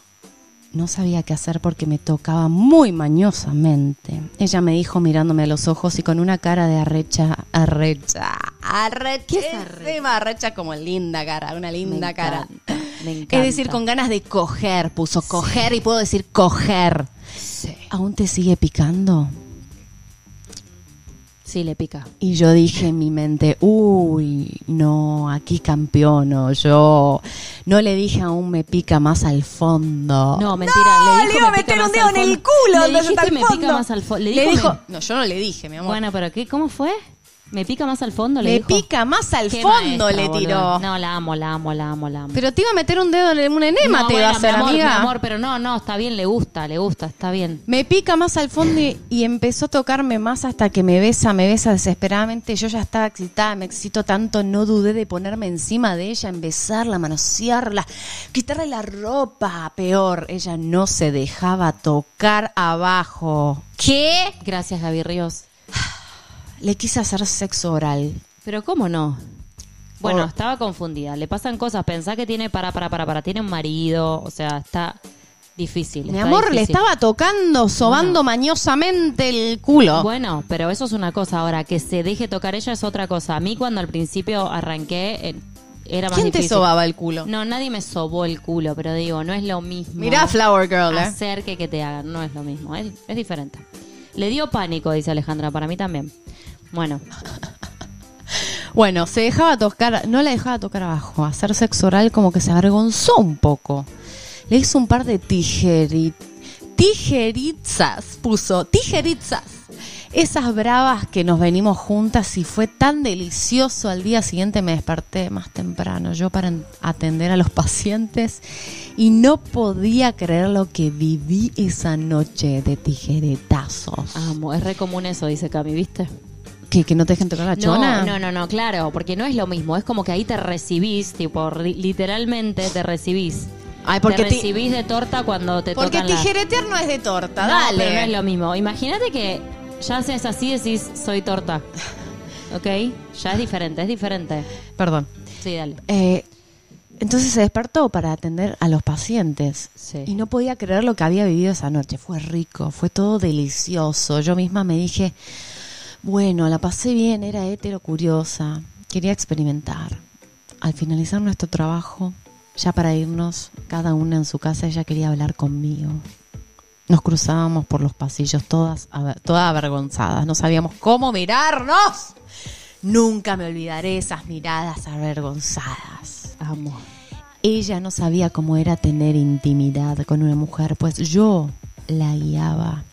No sabía qué hacer porque me tocaba muy mañosamente. Ella me dijo mirándome a los ojos y con una cara de arrecha, arrecha, arrechísima, arrecha como linda cara, una linda Me cara. encanta, me encanta. Es decir, con ganas de coger, puso coger y puedo decir coger. ¿Aún te sigue picando? Sí, le pica. Y yo dije en mi mente, uy, no, aquí campeono, yo no le dije aún me pica más al fondo. No, mentira. No, le, dijo, iba a me pica meter un dedo en el culo, Le dijiste me pica más al fondo. Le, Le dijo, dijo, me- no, yo no le dije, mi amor. Bueno, pero ¿qué? ¿Cómo fue? ¿Me pica más al fondo? Le le dijo. pica más al Qué fondo, maestra, le boludo. tiró. No, la amo, la amo, la amo, la amo. Pero te iba a meter un dedo en un enema, No, te iba a bueno, hacer, mi amor, amiga. Mi amor, pero no, no, está bien, le gusta, le gusta, está bien. Me pica más al fondo y, y empezó a tocarme más hasta que me besa, me besa desesperadamente. Yo ya estaba excitada, me excito tanto, no dudé de ponerme encima de ella, en besarla, manosearla, quitarle la ropa. Peor, ella no se dejaba tocar abajo. ¿Qué? Gracias, Gaby Ríos. Le quise hacer sexo oral. Pero ¿cómo no? Bueno, Por- estaba confundida. Le pasan cosas. Pensá que tiene para, para, para, para. Tiene un marido. O sea, está difícil. Mi está amor, le difícil. estaba tocando, sobando mañosamente el culo. Bueno, pero eso es una cosa. Ahora, que se deje tocar ella es otra cosa. A mí cuando al principio arranqué, eh, era más ¿Quién te difícil. sobaba el culo? No, nadie me sobó el culo, pero digo, no es lo mismo. Mirá, Flower Girl, ¿eh? hacer que, que te hagan, no es lo mismo, es, es diferente. Le dio pánico, dice Alejandra, para mí también. Bueno, Bueno, se dejaba tocar, no la dejaba tocar abajo, hacer sexo oral como que se avergonzó un poco. Le hizo un par de tijeri, tijeritzas, puso, tijeritzas. Esas bravas que nos venimos juntas y fue tan delicioso. Al día siguiente me desperté más temprano, yo para en- atender a los pacientes y no podía creer lo que viví esa noche de tijeretazos. amo, es re común eso, dice Cami, ¿viste? ¿Que, que no te dejen tocar la chona? No, no, no, no, claro, porque no es lo mismo, es como que ahí te recibís, tipo, literalmente te recibís. Ay, porque te recibís de torta cuando te Porque tocan la- tijeretear no es de torta, No, dale. pero no es lo mismo. Imagínate que ya haces así decís, soy torta. ¿Ok? Ya es diferente, es diferente. Perdón. Sí, dale. Eh, entonces se despertó para atender a los pacientes. Sí. Y no podía creer lo que había vivido esa noche. Fue rico, fue todo delicioso. Yo misma me dije, bueno, la pasé bien, era hetero curiosa, quería experimentar. Al finalizar nuestro trabajo, ya para irnos, cada una en su casa, ella quería hablar conmigo. Nos cruzábamos por los pasillos, todas, todas avergonzadas. No sabíamos cómo mirarnos. Nunca me olvidaré esas miradas avergonzadas. Amo. Ella no sabía cómo era tener intimidad con una mujer, pues yo la guiaba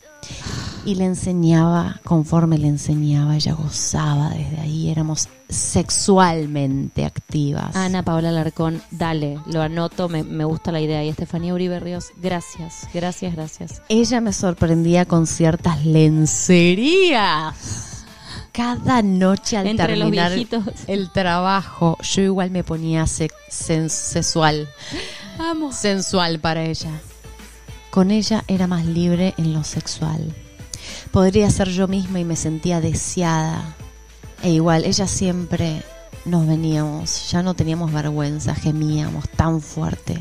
y le enseñaba, conforme le enseñaba, ella gozaba desde ahí, éramos sexualmente activas. Ana Paola Larcón, dale, lo anoto, me, me gusta la idea. Y Estefanía Uribe Ríos, gracias, gracias, gracias. Ella me sorprendía con ciertas lencerías. Cada noche al Entre terminar el trabajo, yo igual me ponía sex- sensual. Amo. sensual para ella. Con ella era más libre en lo sexual. Podría ser yo misma y me sentía deseada. E igual, ella siempre nos veníamos, ya no teníamos vergüenza, gemíamos tan fuerte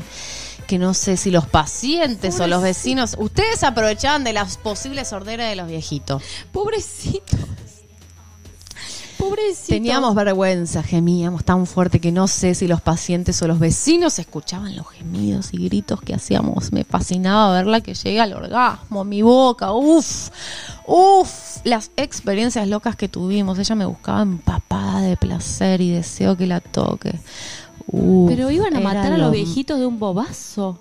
que no sé si los pacientes o los vecinos, ustedes aprovechaban de las posibles sorderas de los viejitos. Pobrecitos. Pobrecitos. Teníamos vergüenza, gemíamos tan fuerte que no sé si los pacientes o los vecinos escuchaban los gemidos y gritos que hacíamos. Me fascinaba verla que llegue al orgasmo, mi boca, uff, uff, las experiencias locas que tuvimos. Ella me buscaba empapada de placer y deseo que la toque. Uf, Pero iban a matar a lo- los viejitos de un bobazo.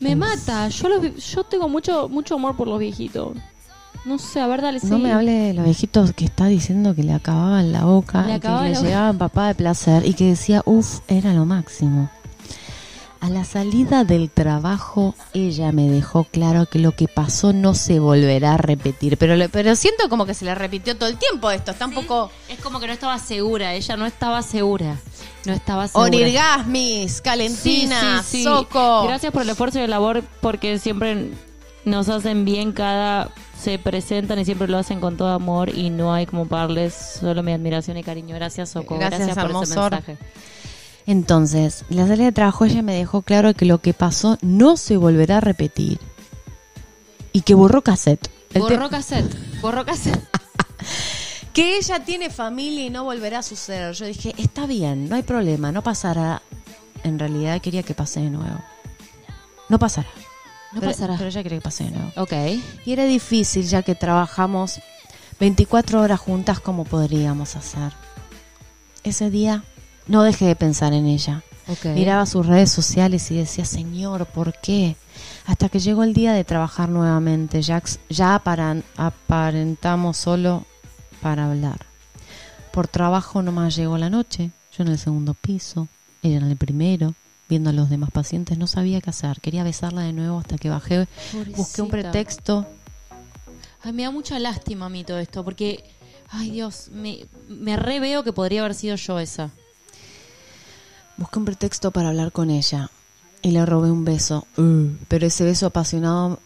Me mata. Yo los yo tengo mucho mucho amor por los viejitos. No sé, a ver, dale, No sí. me hable de los viejitos que está diciendo que le acababan la boca, Le y que le la boca. llegaba empapada de placer y que decía, uff, era lo máximo. A la salida del trabajo, ella me dejó claro que lo que pasó no se volverá a repetir. Pero, pero siento como que se le repitió todo el tiempo esto. Está un poco... Es como que no estaba segura, ella no estaba segura. No estaba segura. Onirgasmis, Sí, Calentina, sí, sí. Soco. Gracias por el esfuerzo y el labor porque siempre nos hacen bien cada se presentan y siempre lo hacen con todo amor y no hay como pagarles solo mi admiración y cariño. Gracias, Soco. Gracias, Gracias, por ese mensaje. Entonces, la salida de trabajo ella me dejó claro que lo que pasó no se volverá a repetir. Y que borró cassette. El Borró cassette. Borró cassette. que ella tiene familia y no volverá a suceder. Yo dije, está bien, no hay problema, no pasará. En realidad quería que pase de nuevo. No pasará. No Pero- pasará. Pero ella quería que pase de nuevo. Ok. Y era difícil ya que trabajamos 24 horas juntas como podríamos hacer. Ese día no dejé de pensar en ella. Ok. Miraba sus redes sociales y decía, Señor, ¿por qué? Hasta que llegó el día de trabajar nuevamente. Ya, ya aparan- aparentamos solo para hablar. Por trabajo nomás llegó la noche. Yo en el segundo piso, ella en el primero. Viendo a los demás pacientes, no sabía qué hacer. Quería besarla de nuevo hasta que bajé. Busqué un pretexto. Ay, me da mucha lástima a mí todo esto porque, ay Dios, me, me re veo que podría haber sido yo esa. Busqué un pretexto para hablar con ella y le robé un beso. Pero ese beso apasionado,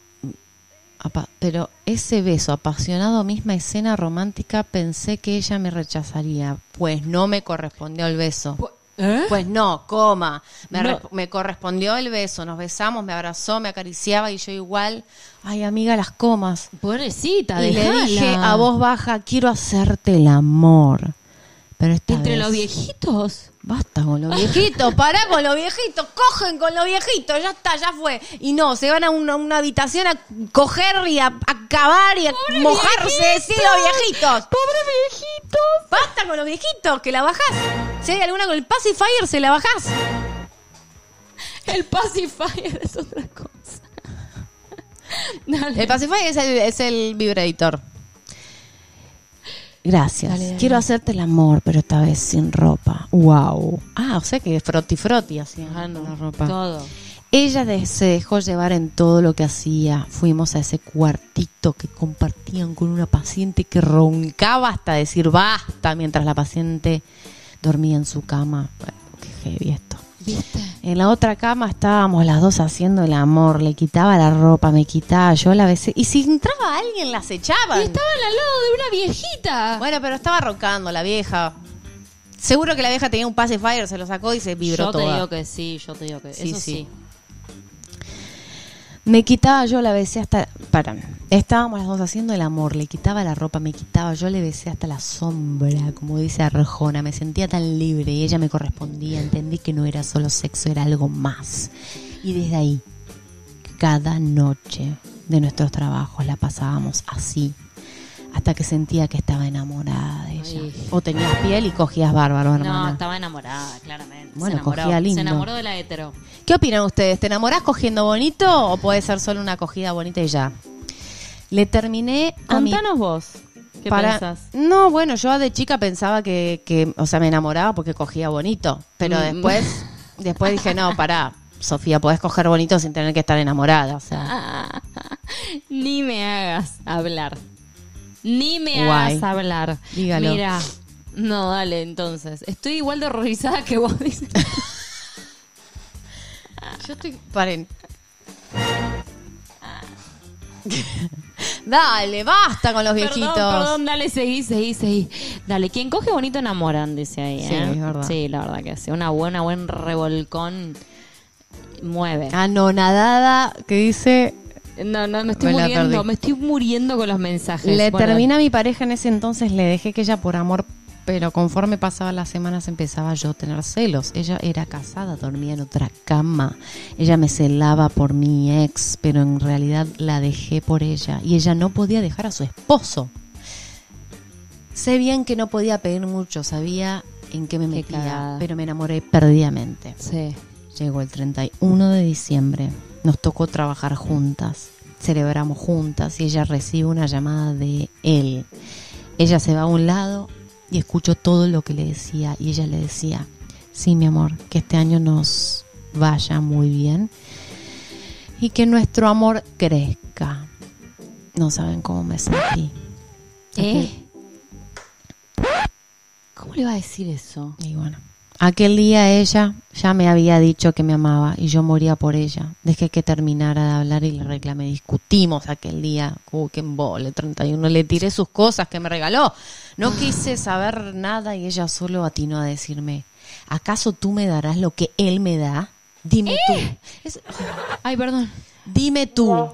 apa- pero ese beso apasionado, misma escena romántica, pensé que ella me rechazaría, pues no me correspondió el beso. ¿Eh? Pues no, coma. Me, No. re- me correspondió el beso, nos besamos, me abrazó, me acariciaba y yo igual, ay amiga, las comas. Pobrecita, y le dije a voz baja, quiero hacerte el amor. Pero esta Entre vez- los viejitos. Basta con los viejitos, pará con los viejitos, cogen con los viejitos, ya está, ya fue. Y no, se van a una, una habitación a coger y a, a acabar y a mojarse, sí, los viejitos. ¡Pobre viejitos! Basta con los viejitos, que la bajás. Si hay alguna con el pacifier, se la bajás. El pacifier es otra cosa. Dale. El pacifier es el, es el vibrator. Gracias. Dale, dale. Quiero hacerte el amor, pero esta vez sin ropa. Wow. Ah, o sea que froti froti así Ah, no, la ropa. Todo. Ella de- se dejó llevar en todo lo que hacía. Fuimos a ese cuartito que compartían con una paciente que roncaba hasta decir basta mientras la paciente dormía en su cama. Bueno, qué heavy esto. ¿Viste? En la otra cama estábamos las dos haciendo el amor. Le quitaba la ropa, me quitaba, yo la besé. Y si entraba alguien, las echaban. Y estaban al lado de una viejita. Bueno, pero estaba roncando la vieja. Seguro que la vieja tenía un pacifier, se lo sacó y se vibró yo te toda. digo que sí, yo te digo que Sí, eso sí. sí. Me quitaba, yo la besé hasta... Para, estábamos las dos haciendo el amor, le quitaba la ropa, me quitaba, yo le besé hasta la sombra, como dice Arjona, me sentía tan libre y ella me correspondía, entendí que no era solo sexo, era algo más. Y desde ahí, cada noche de nuestros trabajos la pasábamos así, hasta que sentía que estaba enamorada de ella. Ay. O tenías piel y cogías bárbaro, No, hermana. estaba enamorada, claramente. Bueno, se enamoró. cogía lindo. Se enamoró de la hetero. ¿Qué opinan ustedes? ¿Te enamorás cogiendo bonito o puede ser solo una acogida bonita y ya? Le terminé a mi Contanos vos. ¿Qué para- pensás? No, bueno, yo de chica pensaba que, que, o sea, me enamoraba porque cogía bonito, pero Mm. después, después dije, no, pará, Sofía, podés coger bonito sin tener que estar enamorada, o sea. Ni me hagas hablar. Ni me Guay. hagas hablar. Dígalo. Mira. No, dale, entonces. Estoy igual de horrorizada que vos dices. Yo estoy, paren. Dale, basta con los viejitos. Perdón, perdón, dale, seguí, seguí, seguí. Dale, quien coge bonito enamoran, dice ahí. Sí, ¿eh? es verdad. Sí, la verdad que sí. Una buena, buen revolcón mueve. Anonadada que dice No, no, me estoy muriendo. Me estoy muriendo con los mensajes. Le Bueno, termina a mi pareja en ese entonces, le dejé que ella por amor, pero conforme pasaban las semanas empezaba yo a tener celos. Ella era casada, dormía en otra cama. Ella me celaba por mi ex, pero en realidad la dejé por ella. Y ella no podía dejar a su esposo. Sé bien que no podía pedir mucho, sabía en qué me metía, pero me enamoré perdidamente. Sí. Llegó el 31 de diciembre. Nos tocó trabajar juntas. Celebramos juntas y ella recibe una llamada de él. Ella se va a un lado y escucho todo lo que le decía. Y ella le decía, sí, mi amor, que este año nos, vaya muy bien y que nuestro amor crezca. No saben cómo me sentí. ¿Eh? ¿Cómo le va a decir eso? Y bueno, aquel día ella ya me había dicho que me amaba y yo moría por ella. Dejé que terminara de hablar y le reclamé. Discutimos aquel día. Uy, qué embole, 31. Le tiré sus cosas que me regaló. No quise saber nada y ella solo atinó a decirme, ¿acaso tú me darás lo que él me da? Dime tú. Es- Ay, perdón. Dime tú,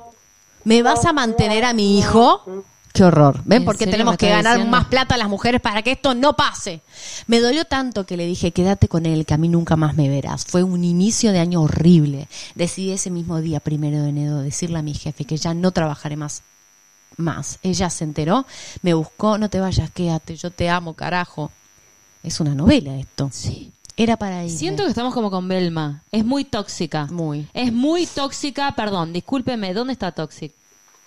¿me vas a mantener a mi hijo? Qué horror. ¿Ven ¿En por qué serio tenemos que ganar diciendo? más plata las mujeres para que esto no pase? Me dolió tanto que le dije, quédate con él, que a mí nunca más me verás. Fue un inicio de año horrible. Decidí ese mismo día, primero de enero, decirle a mi jefe que ya no trabajaré más. Más. Ella se enteró, me buscó, no te vayas, quédate, yo te amo, carajo. Es una novela esto. Sí. Era para ir. Siento que estamos como con Belma. Es muy tóxica. Muy. Es muy tóxica. Perdón, discúlpeme. ¿Dónde está Toxic?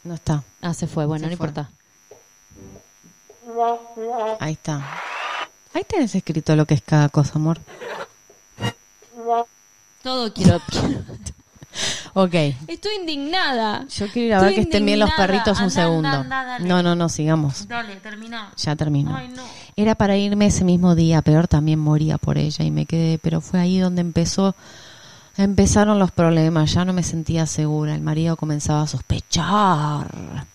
No está. Ah, se fue. Bueno, Se no fue. importa. Ahí está. Ahí tenés escrito lo que es cada cosa, amor. Todo quiero. Ok. Estoy indignada. Yo quiero ir a ver que estén bien los perritos un segundo. No, no, no, sigamos. Dale, termina. Ya termino. Ay, no. Era para irme ese mismo día, peor también moría por ella y me quedé, pero fue ahí donde empezó empezaron los problemas, ya no me sentía segura, el marido comenzaba a sospechar,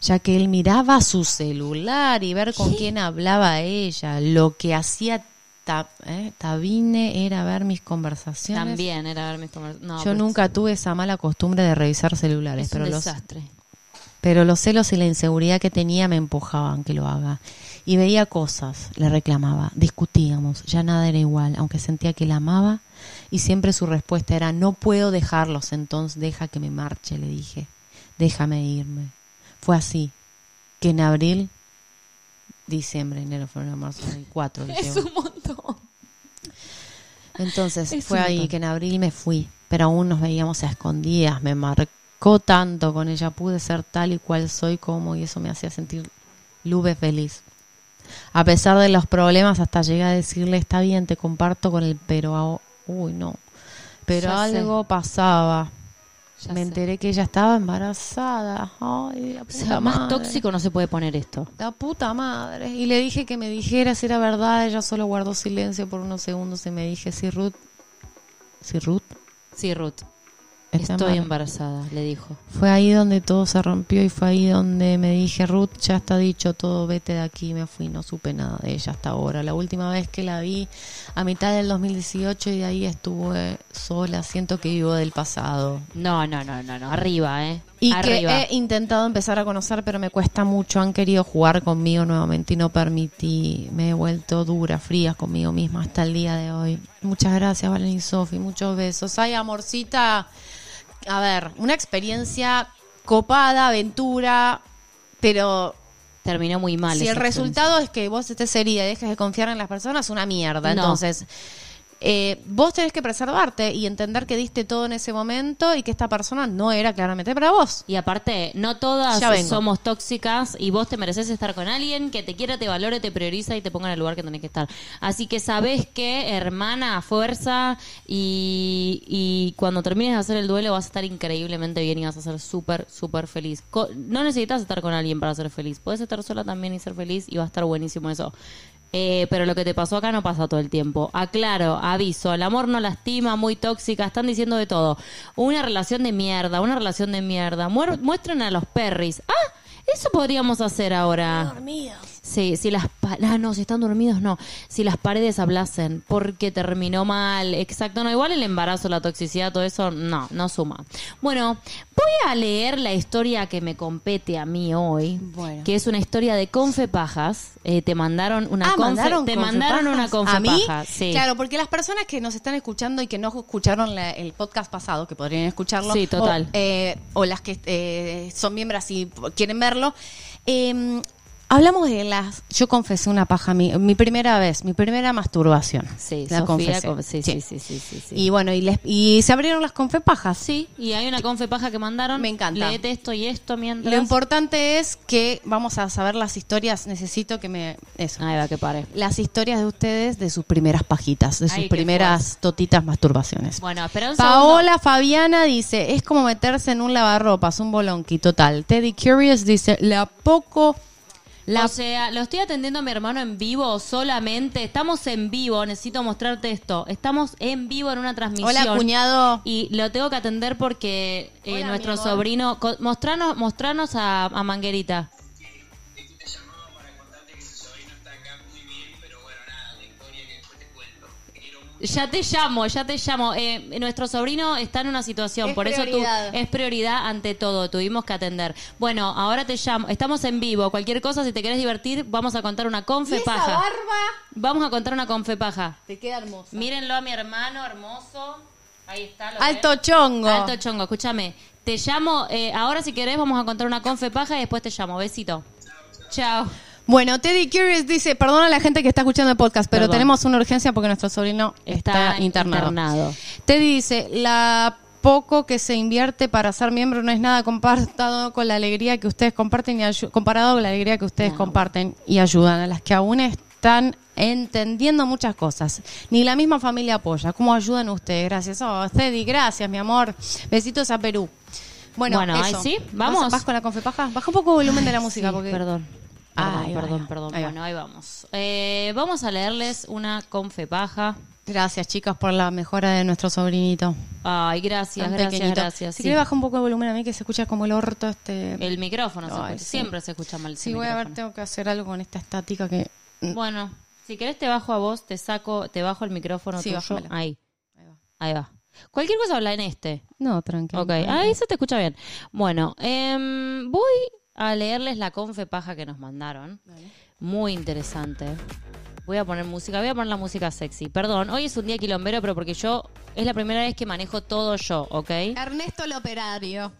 ya que él miraba su celular y ver con quién hablaba ella, lo que hacía Ta- eh, Tabine era ver mis conversaciones. También era ver mis conversaciones. Yo nunca tuve esa mala costumbre de revisar celulares, Es pero un los, desastre. pero los celos y la inseguridad que tenía me empujaban que lo haga. Y veía cosas, le reclamaba, discutíamos, ya nada era igual, aunque sentía que la amaba y siempre su respuesta era, no puedo dejarlos, entonces deja que me marche, le dije, déjame irme. Fue así, que en abril, diciembre, enero, febrero, marzo, cuatro. le Es llevo. un montón. Entonces Es fue ahí montón. que en abril me fui, pero aún nos veíamos a escondidas, me marcó tanto con ella, pude ser tal y cual soy como y eso me hacía sentir lube feliz. A pesar de los problemas, hasta llegué a decirle, está bien, te comparto con él, pero, uy, no, pero Ya sé. algo pasaba. Ya me sé. enteré que ella estaba embarazada. Ay, la O puta más tóxico no se puede poner esto. La puta madre. Y le dije que me dijera si era verdad. Ella solo guardó silencio por unos segundos y me dije, sí, Ruth. Sí, Ruth. Sí, Ruth. Estoy embar- embarazada, le dijo. Fue ahí donde todo se rompió y fue ahí donde me dije, Ruth, ya está dicho todo, vete de aquí. Me fui, no supe nada de ella hasta ahora. La última vez que la vi a mitad del 2018 y de ahí estuve sola. Siento que vivo del pasado. No, no, no, no, no. Arriba, ¿eh? Y Arriba. que he intentado empezar a conocer, pero me cuesta mucho. Han querido jugar conmigo nuevamente y no permití. Me he vuelto dura, fría conmigo misma hasta el día de hoy. Muchas gracias, Valen y Sofi. Muchos besos. Ay, amorcita. A ver, una experiencia copada, aventura, pero Terminó muy mal. si el resultado es que vos estés herida y dejes de confiar en las personas, una mierda. No. Entonces, eh, vos tenés que preservarte y entender que diste todo en ese momento y que esta persona no era claramente para vos. Y aparte, no todas somos tóxicas y vos te mereces estar con alguien que te quiera, te valore, te prioriza y te ponga en el lugar que tenés que estar. Así que sabés que, hermana, fuerza y, y cuando termines de hacer el duelo vas a estar increíblemente bien y vas a ser súper, súper feliz. Co- no necesitas estar con alguien para ser feliz. Puedes estar sola también y ser feliz y va a estar buenísimo eso. Eh, pero lo que te pasó acá no pasa todo el tiempo. Aclaro, aviso, el amor no lastima, muy tóxica, están diciendo de todo. Una relación de mierda, una relación de mierda. Muer- muestren a los perris. Ah, eso podríamos hacer ahora. Sí, si las ah, no, si están dormidos no, si las paredes hablasen porque terminó mal, exacto, no, igual el embarazo, la toxicidad, todo eso, no, no suma. Bueno, voy a leer la historia que me compete a mí hoy, Bueno. que es una historia de Confepajas, eh, te mandaron una Ah, confe- mandaron te Confepajas. mandaron una ¿A mí? sí. Claro, porque las personas que nos están escuchando y que no escucharon la- el podcast pasado, que podrían escucharlo, Sí, total. O, eh, o las que eh, son miembros y quieren verlo, eh, Hablamos de las. Yo confesé una paja, mi, mi primera vez, mi primera masturbación. Sí, la Sofía, confesé. con- sí, sí, sí, sí, sí, sí. Y bueno, y, les, y se abrieron las confepajas. Sí, y hay una confe paja que mandaron. Me encanta. Leete esto y esto mientras. Lo importante es que vamos a saber las historias. Necesito que me. Eso. Ahí va, que pare. Las historias de ustedes de sus primeras pajitas, de sus Ay, primeras totitas masturbaciones. Bueno, espera un Paola Fabiana dice, es como meterse en un lavarropas, un bolonqui total. Teddy Curious dice, la poco... La O sea, lo estoy atendiendo a mi hermano en vivo solamente. Estamos en vivo, necesito mostrarte esto. Estamos en vivo en una transmisión. Hola, cuñado. Y lo tengo que atender porque eh, Hola, nuestro sobrino. Mostranos, mostranos a, a Manguerita. Ya te llamo, ya te llamo. Eh, nuestro sobrino está en una situación, Es por eso prioridad. tú es prioridad ante todo. Tuvimos que atender. Bueno, ahora te llamo. Estamos en vivo. Cualquier cosa, si te querés divertir, vamos a contar una confe paja. Vamos a contar una confe paja. Te queda hermosa. Mírenlo a mi hermano, hermoso. Ahí está. ¿lo Alto ven? chongo. Alto chongo, escúchame. Te llamo, eh, ahora si querés vamos a contar una confe paja y después te llamo. Besito. Chao. Bueno, Teddy Curious dice, perdona a la gente que está escuchando el podcast, pero Perdón. tenemos una urgencia porque nuestro sobrino está, Está internado. internado. Teddy dice, la poco que se invierte para ser miembro no es nada comparado con la alegría que ustedes comparten y comparado con la alegría que ustedes No. comparten y ayudan a las que aún están entendiendo muchas cosas. Ni la misma familia apoya. ¿Cómo ayudan ustedes? Gracias. Oh, Teddy, gracias, mi amor. Besitos a Perú. Bueno, Bueno, ahí eso. sí, ¿Vas- vamos. ¿Vas, con la confepaja? Baja un poco el volumen de la música. Sí, porque... Perdón. Perdón, Ahí va, perdón, va. perdón. Ahí va. bueno, ahí vamos. Eh, vamos a leerles una confe paja. Gracias, chicas, por la mejora de nuestro sobrinito. Ay, gracias, Tan gracias, pequeñito. gracias. Si Sí. quiere bajar un poco el volumen a mí, que se escucha como el orto este... El micrófono, Ay, sí. siempre se escucha mal. Sí, voy a ver, tengo que hacer algo con esta estática que... Bueno, si querés te bajo a vos, te saco, te bajo el micrófono Sí, tuyo. Ahí, Ahí va. ahí va. Cualquier cosa habla en este. No, tranquilo. Ok, ahí se te escucha bien. Bueno, em, voy a leerles la confe paja que nos mandaron. Muy interesante. Voy a poner música, voy a poner la música sexy. Perdón, hoy es un día quilombero, pero porque yo es la primera vez que manejo todo yo, ¿ok? Ernesto el operario.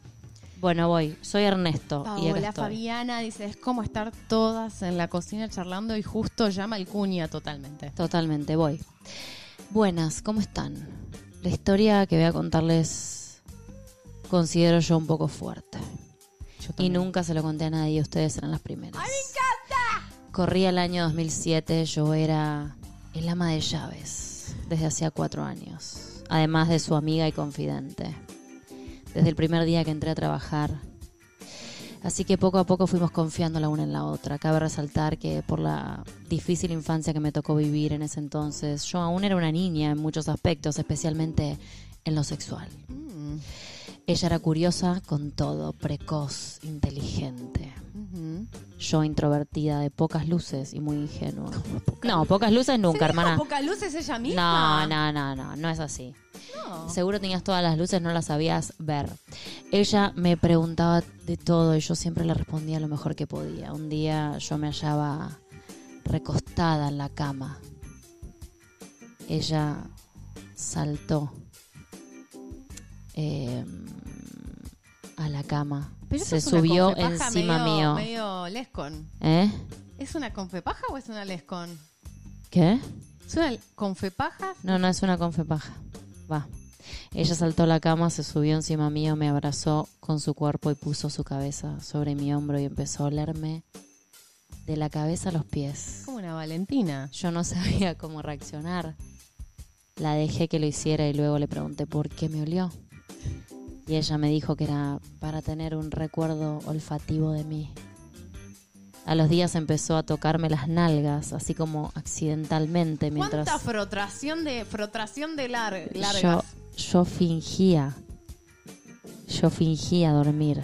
Bueno, voy. Soy Ernesto. y acá Paola estoy. Fabiana dice, es como estar todas en la cocina charlando y justo llama el cuña totalmente. Totalmente, voy. Buenas, ¿cómo están? La historia que voy a contarles considero yo un poco fuerte. Y nunca se lo conté a nadie, ustedes eran las primeras. ¡Ay, me encanta! Corría el año 2007, yo era el ama de llaves desde hacía cuatro años, además de su amiga y confidente. Desde el primer día que entré a trabajar. Así que poco a poco fuimos confiando la una en la otra. Cabe resaltar que por la difícil infancia que me tocó vivir en ese entonces, yo aún era una niña en muchos aspectos, especialmente en lo sexual. Mm, Ella era curiosa con todo, precoz, inteligente. Yo introvertida, de pocas luces y muy ingenua. No, pocas luces nunca, hermana. pocas luces ella No, misma? no, no, no, no es así. No. Seguro tenías todas las luces, no las sabías ver. Ella me preguntaba de todo y yo siempre le respondía lo mejor que podía. Un día yo me hallaba recostada en la cama. Ella saltó eh, a la cama. Pero Se subió encima medio- mío. medio lescon. ¿Eh? ¿Es una confepaja o es una lescon? ¿Qué? ¿Es una confepaja? No, no es una confepaja. Va. Ella saltó a la cama, se subió encima mío, me abrazó con su cuerpo y puso su cabeza sobre mi hombro y empezó a olerme de la cabeza a los pies. Como una Valentina. Yo no sabía cómo reaccionar. La dejé que lo hiciera y luego le pregunté por qué me olió. Y ella me dijo que era para tener un recuerdo olfativo de mí. A los días empezó a tocarme las nalgas, así como accidentalmente, mientras ¿Cuánta frotración de, frotración de lar- largas? yo, yo fingía, yo fingía dormir.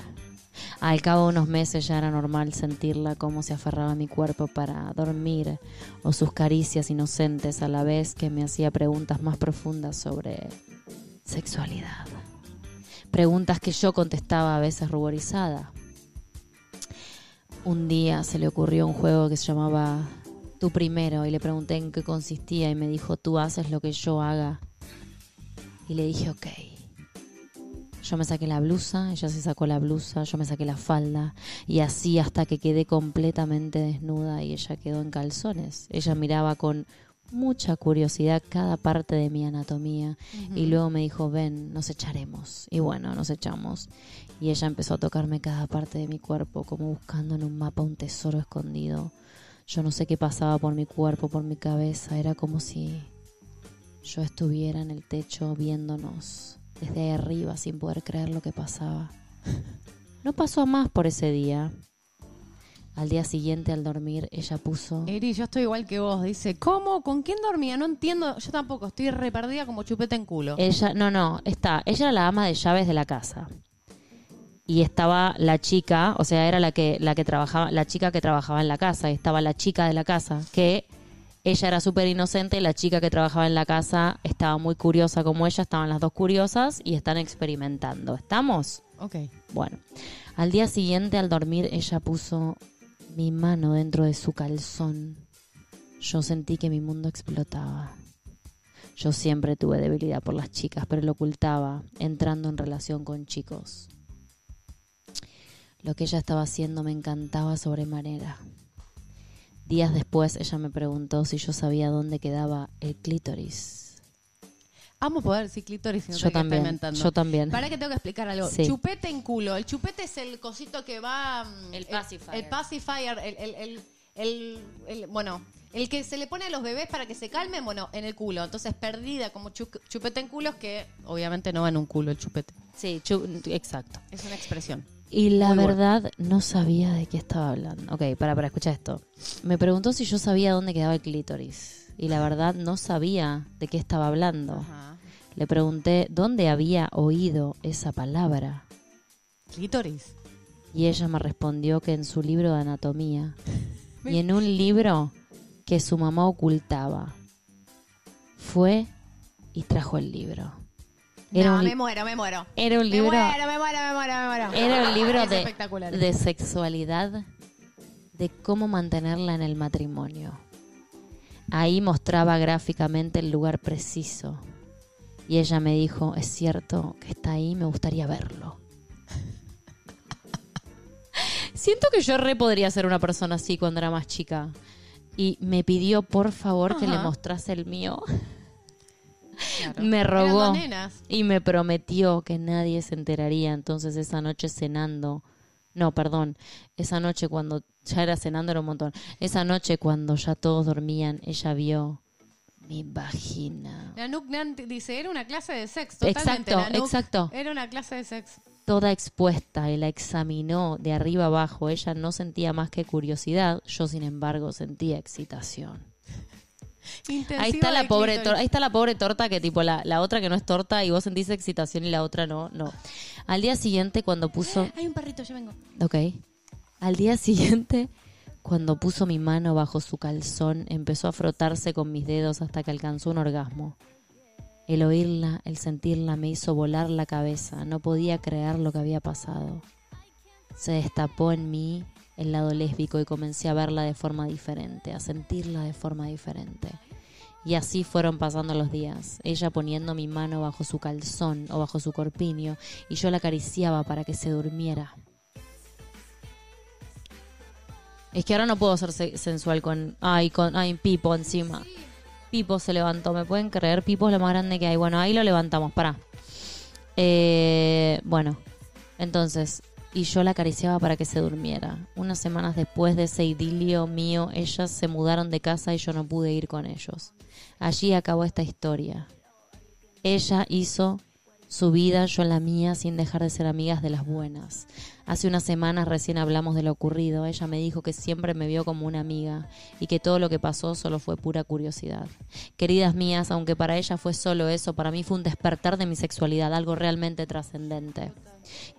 Al cabo de unos meses ya era normal sentirla como se aferraba a mi cuerpo para dormir o sus caricias inocentes a la vez que me hacía preguntas más profundas sobre sexualidad. Preguntas que yo contestaba a veces ruborizada. Un día se le ocurrió un juego que se llamaba Tú primero y le pregunté en qué consistía y me dijo tú haces lo que yo haga. Y le dije ok. Yo me saqué la blusa, ella se sacó la blusa, yo me saqué la falda y así hasta que quedé completamente desnuda y ella quedó en calzones. Ella miraba con mucha curiosidad cada parte de mi anatomía y luego me dijo, ven, nos echaremos. Y bueno, nos echamos. Y ella empezó a tocarme cada parte de mi cuerpo como buscando en un mapa un tesoro escondido. Yo no sé qué pasaba por mi cuerpo, por mi cabeza, era como si yo estuviera en el techo viéndonos desde ahí arriba sin poder creer lo que pasaba. No pasó a más por ese día. Al día siguiente, al dormir, ella puso... Eri, yo estoy igual que vos. Dice, ¿cómo? ¿Con quién dormía? No entiendo. Yo tampoco. Estoy re perdida como chupeta en culo. Ella, no, no, está. Ella era la ama de llaves de la casa. Y estaba la chica, o sea, era la que, la que trabajaba, la chica que trabajaba en la casa. Y estaba la chica de la casa, que ella era súper inocente la chica que trabajaba en la casa estaba muy curiosa como ella. Estaban las dos curiosas y están experimentando. ¿Estamos? Ok. Bueno, al día siguiente al dormir ella puso mi mano dentro de su calzón. Yo sentí que mi mundo explotaba. Yo siempre tuve debilidad por las chicas, pero lo ocultaba, entrando en relación con chicos. Lo que ella estaba haciendo me encantaba sobremanera. Días después ella me preguntó si yo sabía dónde quedaba el clítoris. Amo poder decir clítoris y no Yo también, inventando. yo también. Para que tengo que explicar algo. Sí. Chupete en culo. El chupete es el cosito que va. mm, El pacifier. El, pacifier. El, el, el, el- el- bueno, el que se le pone a los bebés para que se calmen, bueno, en el culo. Entonces, perdida como chu- chupete en culo es que obviamente no va en un culo el chupete. Sí, chu- exacto. Es una expresión. Y la Muy bueno. verdad no sabía de qué estaba hablando. Ok, para, para, escuchar esto. Me preguntó si yo sabía dónde quedaba el clítoris. Y la verdad no sabía de qué estaba hablando. Ajá. Le pregunté dónde había oído esa palabra. Clítoris. Y ella me respondió que en su libro de anatomía. Y en un libro que su mamá ocultaba. Fue y trajo el libro. Era no, un li- me muero, me muero. Era un Me libro. muero, me muero, me muero, me muero. Era un libro de, de sexualidad, de cómo mantenerla en el matrimonio. Ahí mostraba gráficamente el lugar preciso. Y ella me dijo, es cierto que está ahí, me gustaría verlo. Siento que yo re podría ser una persona así cuando era más chica. Y me pidió por favor que le mostrase el mío. Claro. Me rogó y me prometió que nadie se enteraría. Entonces esa noche cenando, no, perdón, esa noche cuando ya era cenando era un montón. Esa noche cuando ya todos dormían, ella vio mi vagina Nanook Nan dice, era una clase de sexo. Totalmente, Exacto, Nanook. exacto. Era una clase de sexo. toda expuesta y la examinó de arriba abajo. Ella no sentía más que curiosidad. Yo, sin embargo, sentía excitación. Intensiva Ahí está la pobre torta, ahí está la pobre torta que tipo la, la otra que no es torta y vos sentís excitación y la otra no, no. Al día siguiente cuando puso, Hay un perrito, ya vengo. ok, al día siguiente cuando puso mi mano bajo su calzón empezó a frotarse con mis dedos hasta que alcanzó un orgasmo. El oírla, el sentirla me hizo volar la cabeza, no podía creer lo que había pasado. Se destapó en mí el lado lésbico y comencé a verla de forma diferente, a sentirla de forma diferente. Y así fueron pasando los días, ella poniendo mi mano bajo su calzón o bajo su corpiño y yo la acariciaba para que se durmiera. Es que ahora no puedo ser se- sensual con... Ay, con... Ay, Pipo encima. Pipo se levantó, ¿me pueden creer? Pipo es lo más grande que hay. Bueno, ahí lo levantamos, pará. Eh, bueno, entonces, y yo la acariciaba para que se durmiera. Unas semanas después de ese idilio mío, ellas se mudaron de casa y yo no pude ir con ellos. Allí acabó esta historia. Ella hizo su vida, yo la mía, sin dejar de ser amigas de las buenas. Hace unas semanas recién hablamos de lo ocurrido. Ella me dijo que siempre me vio como una amiga y que todo lo que pasó solo fue pura curiosidad. Queridas mías, aunque para ella fue solo eso, para mí fue un despertar de mi sexualidad, algo realmente trascendente.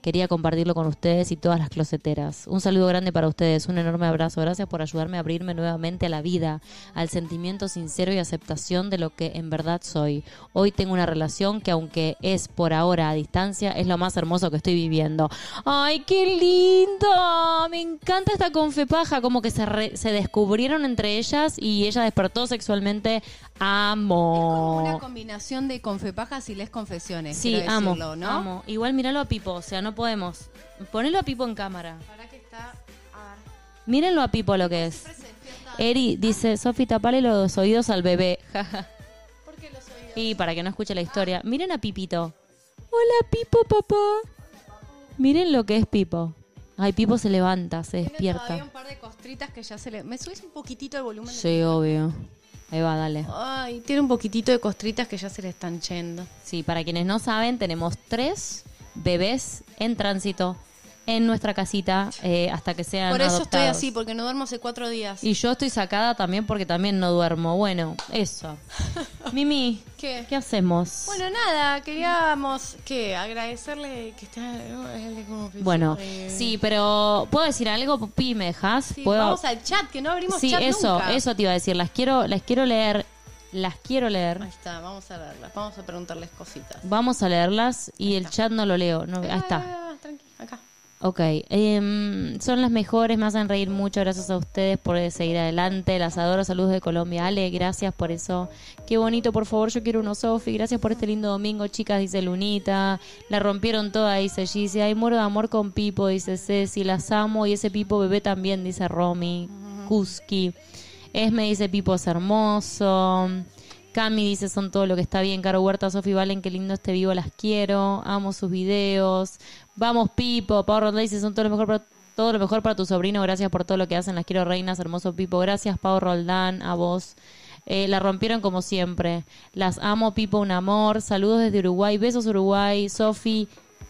Quería compartirlo con ustedes y todas las closeteras. Un saludo grande para ustedes, un enorme abrazo. Gracias por ayudarme a abrirme nuevamente a la vida, al sentimiento sincero y aceptación de lo que en verdad soy. Hoy tengo una relación que aunque es por ahora a distancia, es lo más hermoso que estoy viviendo. ¡Ay, qué lindo! me encanta esta confepaja, como que se, re- se descubrieron entre ellas y ella despertó sexualmente. Amo. Una combinación de confepajas y les confesiones. Sí, amo, amo. Igual míralo a Pipo, o sea, no podemos. Ponelo a Pipo en cámara. Para que está. A. Mírenlo a Pipo lo que es. Eri dice, Sofi, tapale los oídos al bebé. ¿Por qué los oídos? y para que no escuche la historia. Miren a Pipito. Hola, Pipo, papá. Miren lo que es Pipo. Ay, Pipo se levanta, se Tiene despierta. un par de costritas que ya se le. ¿Me subís un poquitito el volumen? Sí, obvio. Ahí va, dale. Ay, tiene un poquitito de costritas que ya se le están yendo. Sí, para quienes no saben, tenemos tres bebés en tránsito en nuestra casita eh, hasta que sean Por eso estoy así, porque no duermo hace cuatro días. Y yo estoy sacada también porque también no duermo. Bueno, eso. Mimi, ¿Qué? ¿qué hacemos? Bueno, nada, queríamos que agradecerle que está. como Bueno, sí, pero ¿puedo decir algo, Pi? ¿Me dejas? sí, ¿Puedo? Vamos al chat, que no abrimos Sí, chat eso, nunca. eso te iba a decir. Las quiero, las quiero leer. Las quiero leer. Ahí está, vamos a leerlas, vamos a preguntarles cositas. Vamos a leerlas y el chat no lo leo. No, ahí está. Ok, em, son las mejores, me hacen reír mucho, gracias a ustedes por seguir adelante, las adoro, saludos de Colombia, Ale, gracias por eso, qué bonito, por favor, yo quiero uno, Sofi, gracias por este lindo domingo, chicas, dice Lunita, la rompieron toda, dice Gizzy, hay muero de amor con Pipo, dice Ceci, las amo, y ese Pipo bebé también, dice Romy, Kuski, Esme dice Pipo es hermoso, Cami dice son todo lo que está bien. Caro Huerta, Sofi Valen, qué lindo este vivo, las quiero. Amo sus videos. Vamos, Pipo. Pau Roldán dice son todo lo mejor para todo lo mejor para tu sobrino. Gracias por todo lo que hacen. Las quiero reinas, hermoso Pipo. Gracias, Pau Roldán, a vos. Eh, la rompieron como siempre. Las amo, Pipo, un amor. Saludos desde Uruguay. Besos, Uruguay. Sofi,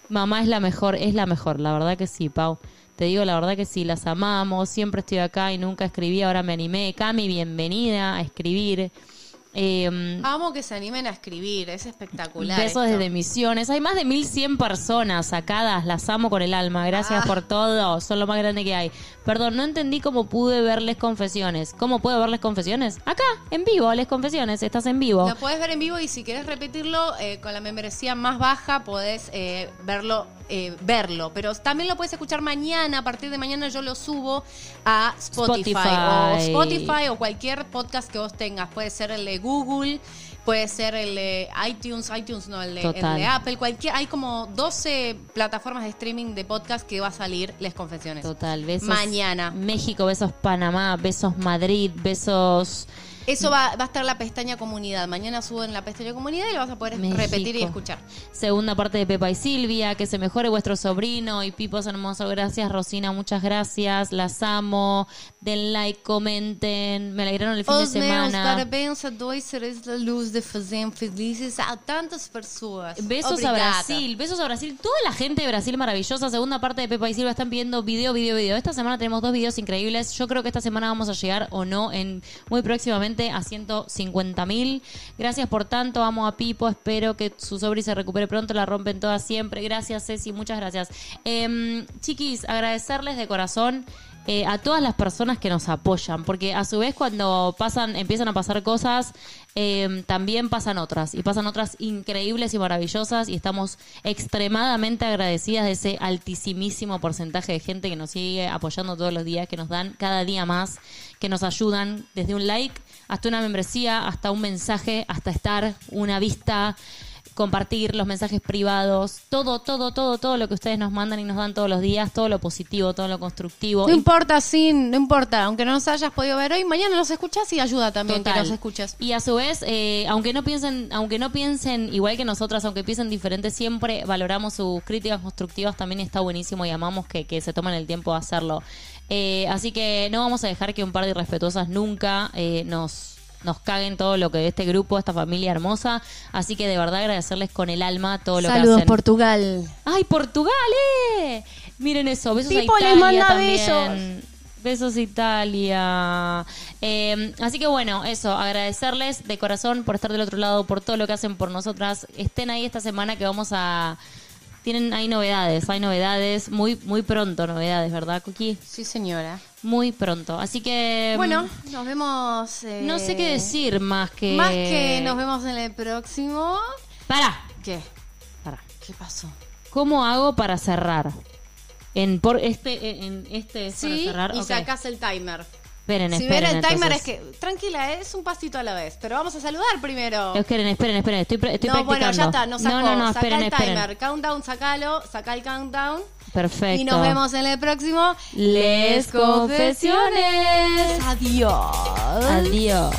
mamá es la mejor. Es la mejor, la verdad que sí, Pau. Te digo la verdad que sí, las amamos. Siempre estoy acá y nunca escribí. Ahora me animé. Cami, bienvenida a escribir. Eh, Amo que se animen a escribir, es espectacular. Besos esto. desde Misiones. Hay más de 1100 personas sacadas. Las amo con el alma. Gracias Ah. por todo. Son lo más grande que hay. Perdón, no entendí cómo pude verles confesiones. ¿Cómo puedo verles confesiones? Acá, en vivo, les confesiones. Estás en vivo. Lo podés ver en vivo y si querés repetirlo eh, con la membresía más baja podés eh, verlo, eh, verlo. Pero también lo puedes escuchar mañana. A partir de mañana yo lo subo a Spotify, o Spotify. Spotify o cualquier podcast que vos tengas. Puede ser el de Google. Puede ser el de iTunes, iTunes no, el de, el de Apple, cualquier, hay como 12 plataformas de streaming de podcast que va a salir Les Confesiones. Total, besos. Mañana. México, besos Panamá, besos Madrid, besos. Eso va, va a estar la pestaña comunidad. Mañana subo en la pestaña comunidad y lo vas a poder México. repetir y escuchar. Segunda parte de Pepa y Silvia, que se mejore vuestro sobrino y Pipo es hermoso. Gracias, Rosina, muchas gracias. Las amo. Den like, comenten. Me alegraron el fin Os de semana. parabéns a dois seres da luz de fazem felizes a tantas pessoas. Besos Obrigada. a Brasil, besos a Brasil. Toda la gente de Brasil maravillosa. Segunda parte de Pepa y Silva están pidiendo video, video, video. Esta semana tenemos dos videos increíbles. Yo creo que esta semana vamos a llegar o no en muy próximamente a 150 mil. Gracias por tanto. Amo a Pipo. Espero que su sobri se recupere pronto. La rompen todas siempre. Gracias, Ceci. Muchas gracias. Em, chiquis, agradecerles de corazón. eh, a todas las personas que nos apoyan, porque a su vez cuando pasan, empiezan a pasar cosas, eh, también pasan otras, y pasan otras increíbles y maravillosas, y estamos extremadamente agradecidas de ese altísimísimo porcentaje de gente que nos sigue apoyando todos los días, que nos dan cada día más, que nos ayudan desde un like hasta una membresía, hasta un mensaje, hasta estar, una vista compartir los mensajes privados, todo, todo, todo, todo lo que ustedes nos mandan y nos dan todos los días, todo lo positivo, todo lo constructivo. No importa, sin, no importa, aunque no nos hayas podido ver hoy, mañana nos escuchas y ayuda también Total. que nos escuches. Y a su vez, eh, aunque no piensen, aunque no piensen igual que nosotras, aunque piensen diferente, siempre valoramos sus críticas constructivas también está buenísimo y amamos que, que se tomen el tiempo de hacerlo. Eh, así que no vamos a dejar que un par de irrespetuosas nunca eh, nos nos caguen todo lo que de este grupo, esta familia hermosa. Así que de verdad agradecerles con el alma todo lo que Saludos, hacen. Portugal. ¡Ay, Portugal! eh! Miren eso, besos a les Italia manda también. Besos Italia. Eh, así que bueno, eso, agradecerles de corazón por estar del otro lado, por todo lo que hacen por nosotras. Estén ahí esta semana que vamos a... Tienen, hay novedades, hay novedades, muy muy pronto novedades, ¿verdad, Cookie? Sí, señora. Muy pronto. Así que... Bueno, nos vemos. eh, No sé qué decir más que... Más que nos vemos en el próximo. Para, ¿Qué? para. ¿Qué pasó? ¿Cómo hago para cerrar? En por este, en este es para Sí, cerrar. y Ok. sacás el timer. Esperen, si esperen. ven el timer es que, tranquila, es un pasito a la vez, pero vamos a saludar primero. Esperen, esperen, esperen. Estoy, estoy no, bueno, ya está, nos sacó. No, no, no, Sacá esperen, el esperen. timer, countdown, sacalo, saca el countdown. Perfecto. Y nos vemos en el próximo Les Confesiones. Adiós. Adiós.